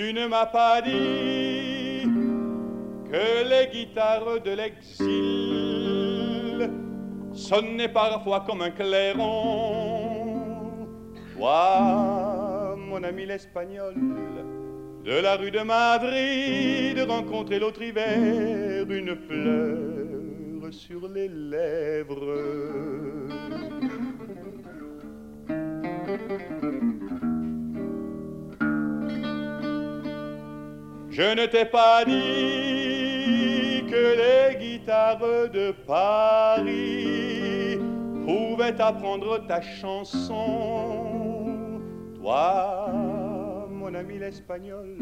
[SPEAKER 15] Tu
[SPEAKER 25] ne m'as pas dit que les guitares de l'exil sonnaient parfois comme un clairon. Toi, mon ami l'espagnol,
[SPEAKER 26] de la rue de Madrid, rencontrer l'autre hiver une fleur sur les lèvres. Je ne t'ai pas dit que les guitares de Paris pouvaient apprendre ta chanson. Toi, mon ami l'espagnol,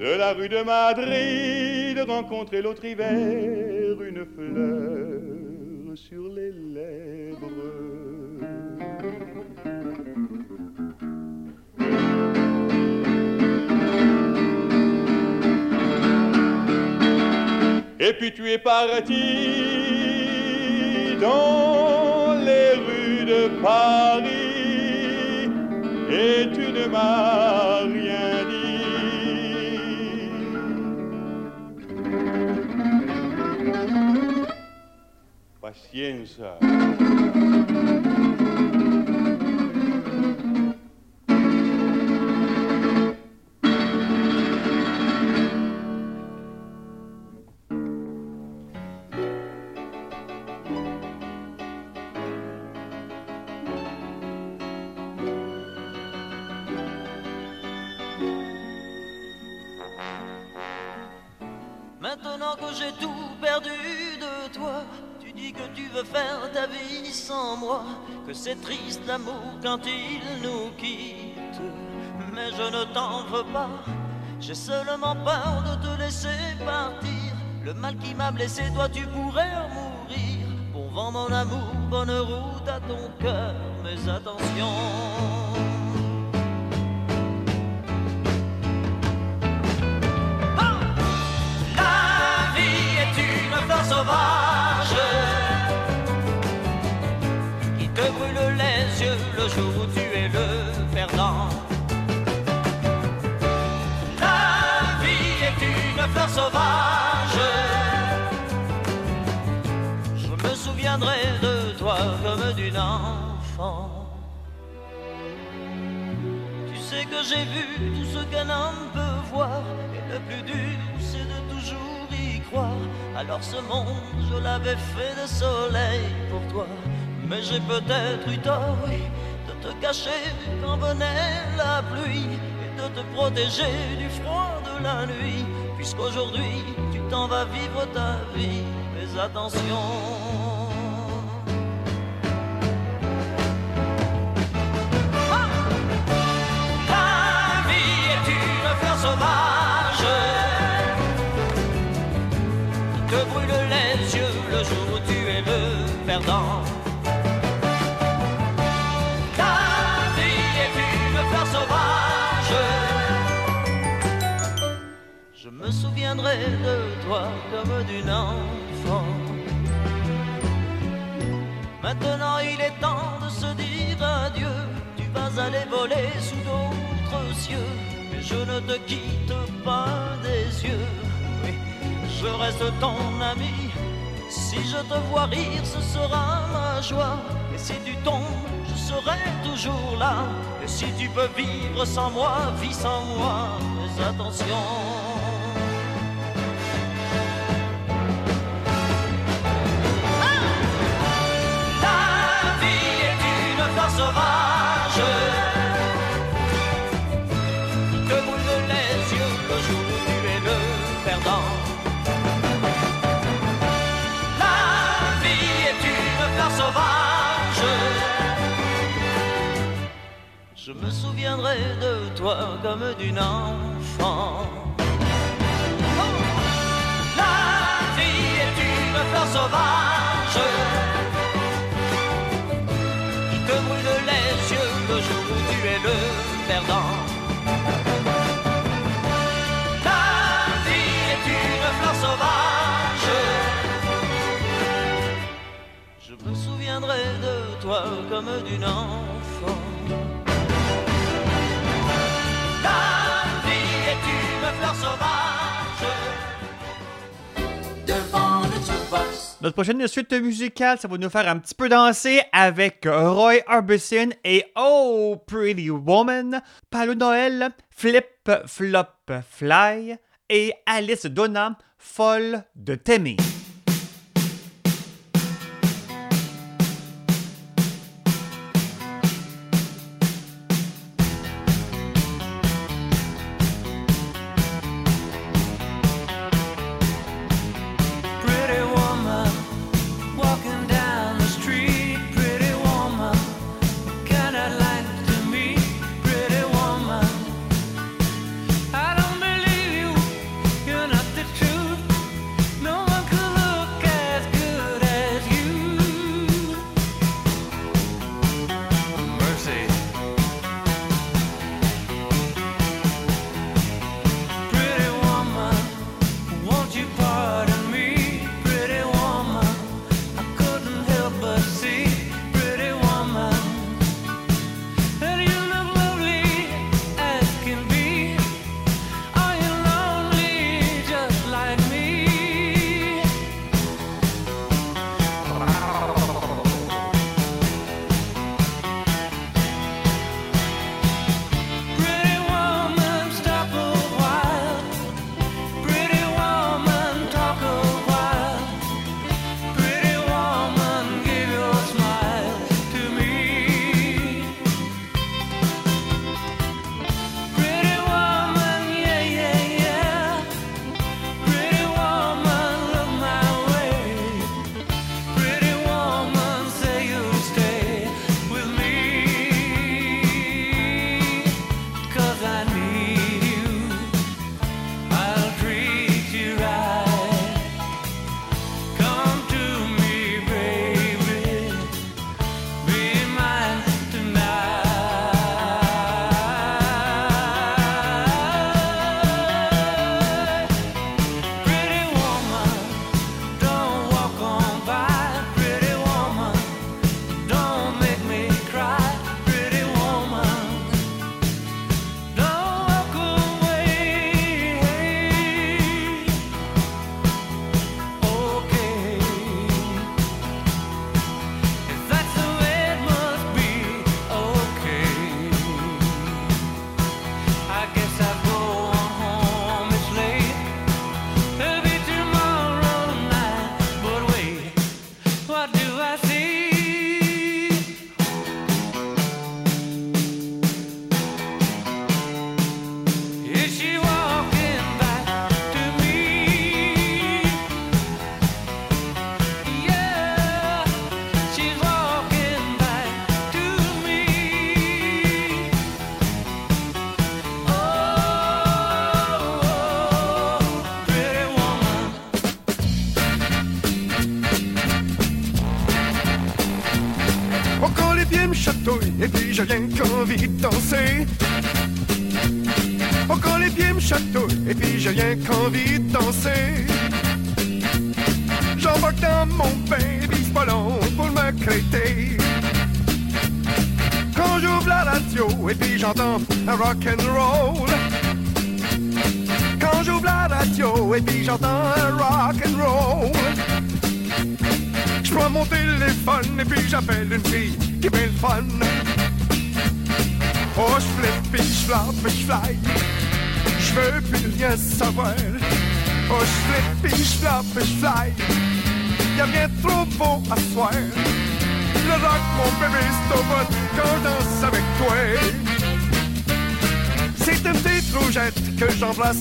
[SPEAKER 26] de la rue de Madrid, rencontrer l'autre hiver une fleur sur les lèvres. Et puis tu es parti dans les rues de Paris et tu ne m'as rien dit. Paciencia.
[SPEAKER 27] C'est triste l'amour quand il nous quitte. Mais je ne t'en veux pas, j'ai seulement peur de te laisser partir. Le mal qui m'a blessé, toi tu pourrais mourir. Bon vent mon amour, bonne route à ton cœur, mais attention. Sauvage. Je me souviendrai de toi comme d'une enfant. Tu sais que j'ai vu tout ce qu'un homme peut voir Et le plus dur c'est de toujours y croire Alors ce monde je l'avais fait de soleil pour toi Mais j'ai peut-être eu tort de te cacher quand venait la pluie Et de te protéger du froid de la nuit Puisqu'aujourd'hui tu t'en vas vivre ta vie Mais attention La vie est une fleur sauvage qui te brûle les yeux le jour où tu es le perdant. Souviendrai de toi comme d'une enfant. Maintenant il est temps de se dire adieu. Tu vas aller voler sous d'autres cieux. Mais je ne te quitte pas des yeux. Oui, je reste ton ami. Si je te vois rire, ce sera ma joie. Et si tu tombes, je serai toujours là. Et si tu peux vivre sans moi, vis sans moi. Attention. Je me souviendrai de toi comme d'une enfant. La vie est une fleur sauvage qui te brûle les yeux le jour où tu es le perdant. La vie est une fleur sauvage. Je me souviendrai de toi comme d'une enfant.
[SPEAKER 3] Notre prochaine suite musicale, ça va nous faire un petit peu danser avec Roy Orbison et Oh Pretty Woman, Palo Noël, Flip Flop Fly et Alice Donna, folle de
[SPEAKER 14] Timmy.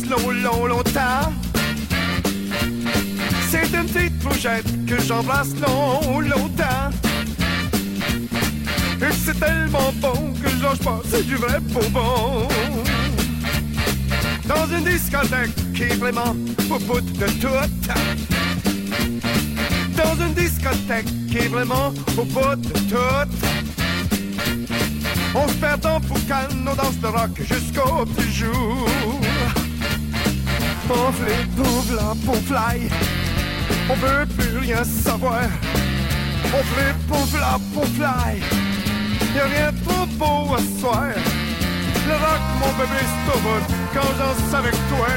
[SPEAKER 14] long, long. C'est une petite bougette que j'embrasse long, longtemps. Et c'est tellement bon que j'en pas, c'est du vrai bonbon. Dans une discothèque qui est vraiment au bout de tout. Dans une discothèque qui est vraiment au bout de tout. On se perd dans Poucan, on danse le rock jusqu'au petit jour. Pauvre pauvre la pauvre fly. On veut plus rien savoir. On veut pauvre la pauvre fly. Y'a rien de trop beau à ce soir. Le rock, mon bébé, c'est quand j'en danse avec toi.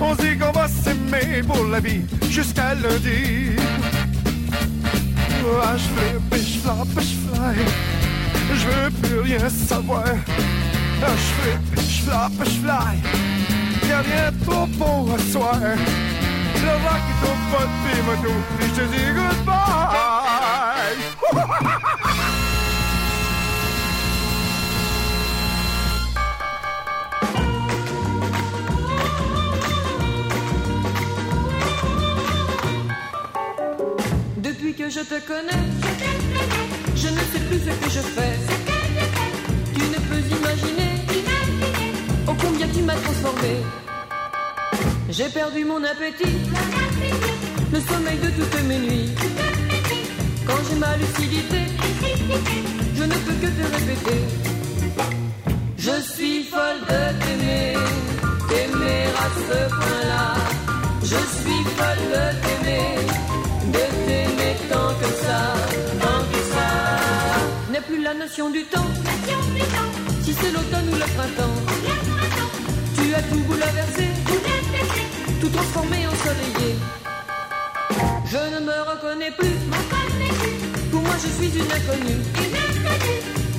[SPEAKER 15] On dit qu'on va s'aimer pour la vie jusqu'à lundi. Ah, je flippe et je flappe et je fly. Je veux plus rien savoir. Ah, je flippe, je flappe, je fly. Y'a rien trop à soir. Le rock est au pas de moto et je te dis goodbye.
[SPEAKER 6] Que je te connais, je ne sais plus ce que je fais. Tu ne peux imaginer oh combien tu m'as transformé. J'ai perdu mon appétit, le sommeil de toutes mes nuits. Quand j'ai ma lucidité, je ne peux que te répéter. Je suis folle de t'aimer, t'aimer à ce point-là. Je suis folle de t'aimer, de tant que ça, tant que ça. N'est plus la notion du temps, si c'est l'automne ou le printemps. Tu as tout bouleversé, tout transformé, ensoleillé. Je ne me reconnais plus, pour moi je suis une inconnue.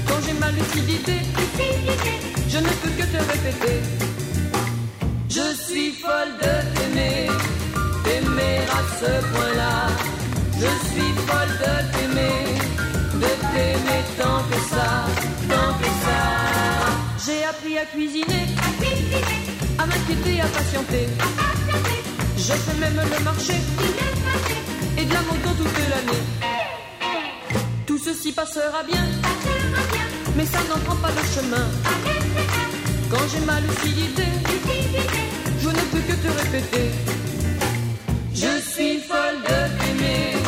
[SPEAKER 6] Quand j'ai ma lucidité, je ne peux que te répéter. Je suis folle de t'aimer, t'aimer à ce point-là. Je suis folle de t'aimer, de t'aimer tant que ça, tant que ça. J'ai appris à cuisiner, à m'inquiéter, à patienter. Je fais même le marché et de la moto toute l'année. Tout ceci passera bien, mais ça n'en prend pas le chemin. Quand j'ai ma lucidité, je ne peux que te répéter. Je suis folle de t'aimer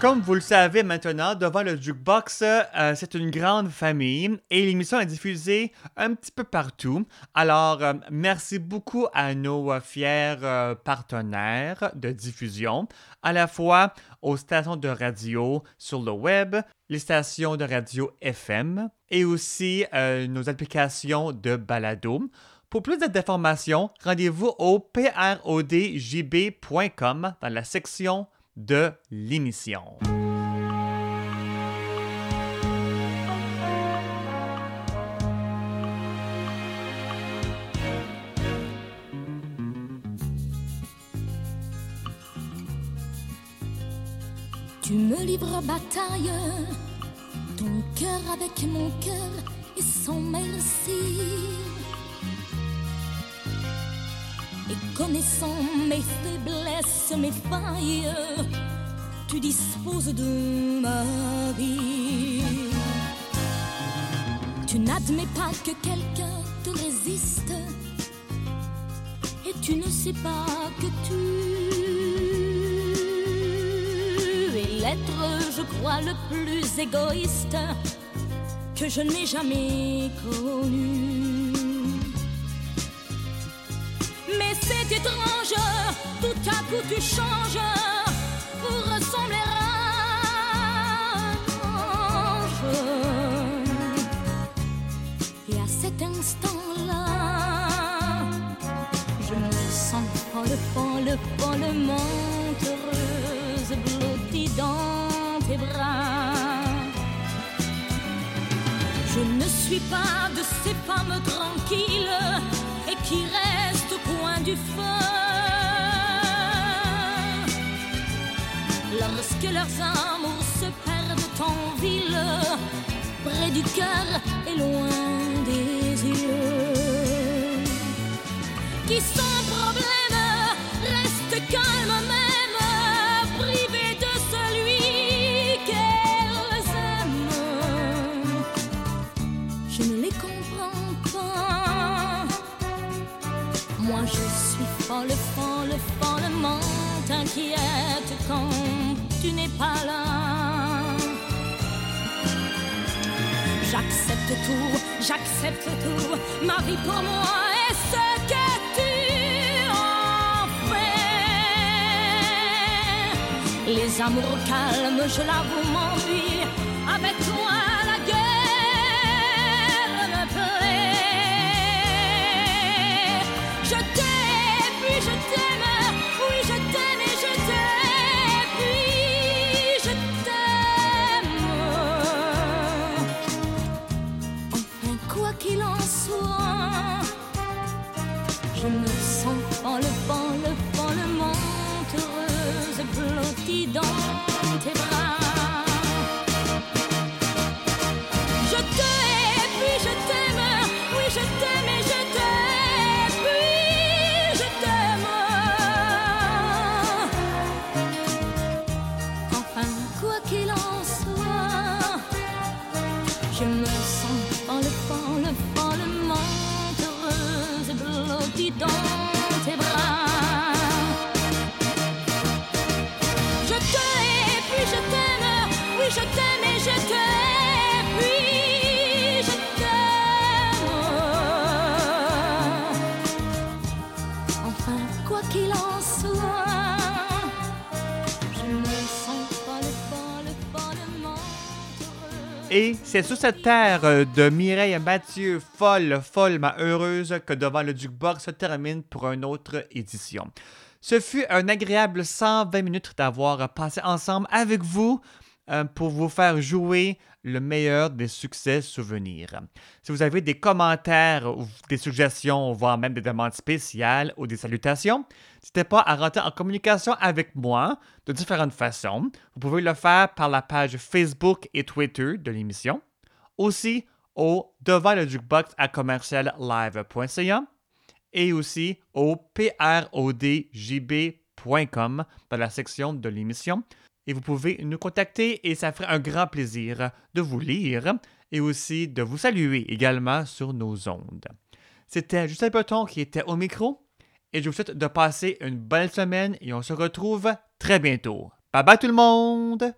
[SPEAKER 3] Comme vous le savez maintenant, devant le jukebox, euh, c'est une grande famille et l'émission est diffusée un petit peu partout. Alors, euh, merci beaucoup à nos euh, fiers partenaires de diffusion, à la fois aux stations de radio sur le web, les stations de radio FM et aussi nos applications de balado. Pour plus d'informations, rendez-vous au prodjb.com dans la section de l'émission.
[SPEAKER 9] Tu me livres bataille, ton cœur avec mon cœur et sans merci. Et connaissant mes faiblesses, mes failles, tu disposes de ma vie. Tu n'admets pas que quelqu'un te résiste et tu ne sais pas que tu es l'être, je crois, le plus égoïste que je n'ai jamais connu. Mais c'est étrange, tout à coup tu changes pour ressembler à. Et à cet instant-là, je me sens folle, folle, follement heureuse, blottie dans tes bras. Je ne suis pas de ces femmes tranquilles et qui coin Lorsque leurs amours se perdent en ville, près du cœur et loin des yeux. Quand tu n'es pas là. J'accepte tout, j'accepte tout, ma vie pour moi est ce que tu en fais? Les amours calmes, je l'avoue, m'ennuient. Avec toi,
[SPEAKER 3] Et c'est sur cette terre euh, de Mireille Mathieu, folle, follement heureuse, que devant le jukebox se termine pour une autre édition. Ce fut un agréable 120 minutes d'avoir passé ensemble avec vous euh, pour vous faire jouer le meilleur des succès souvenirs. Si vous avez des commentaires ou des suggestions, voire même des demandes spéciales ou des salutations, n'hésitez pas à rentrer en communication avec moi de différentes façons. Vous pouvez le faire par la page Facebook et Twitter de l'émission. Aussi au devant le jukebox à commercial live.ca et aussi au prodjb.com dans la section de l'émission. Et vous pouvez nous contacter et ça ferait un grand plaisir de vous lire et aussi de vous saluer également sur nos ondes. C'était Justin Peton qui était au micro et je vous souhaite de passer une belle semaine et on se retrouve très bientôt. Bye bye tout le monde!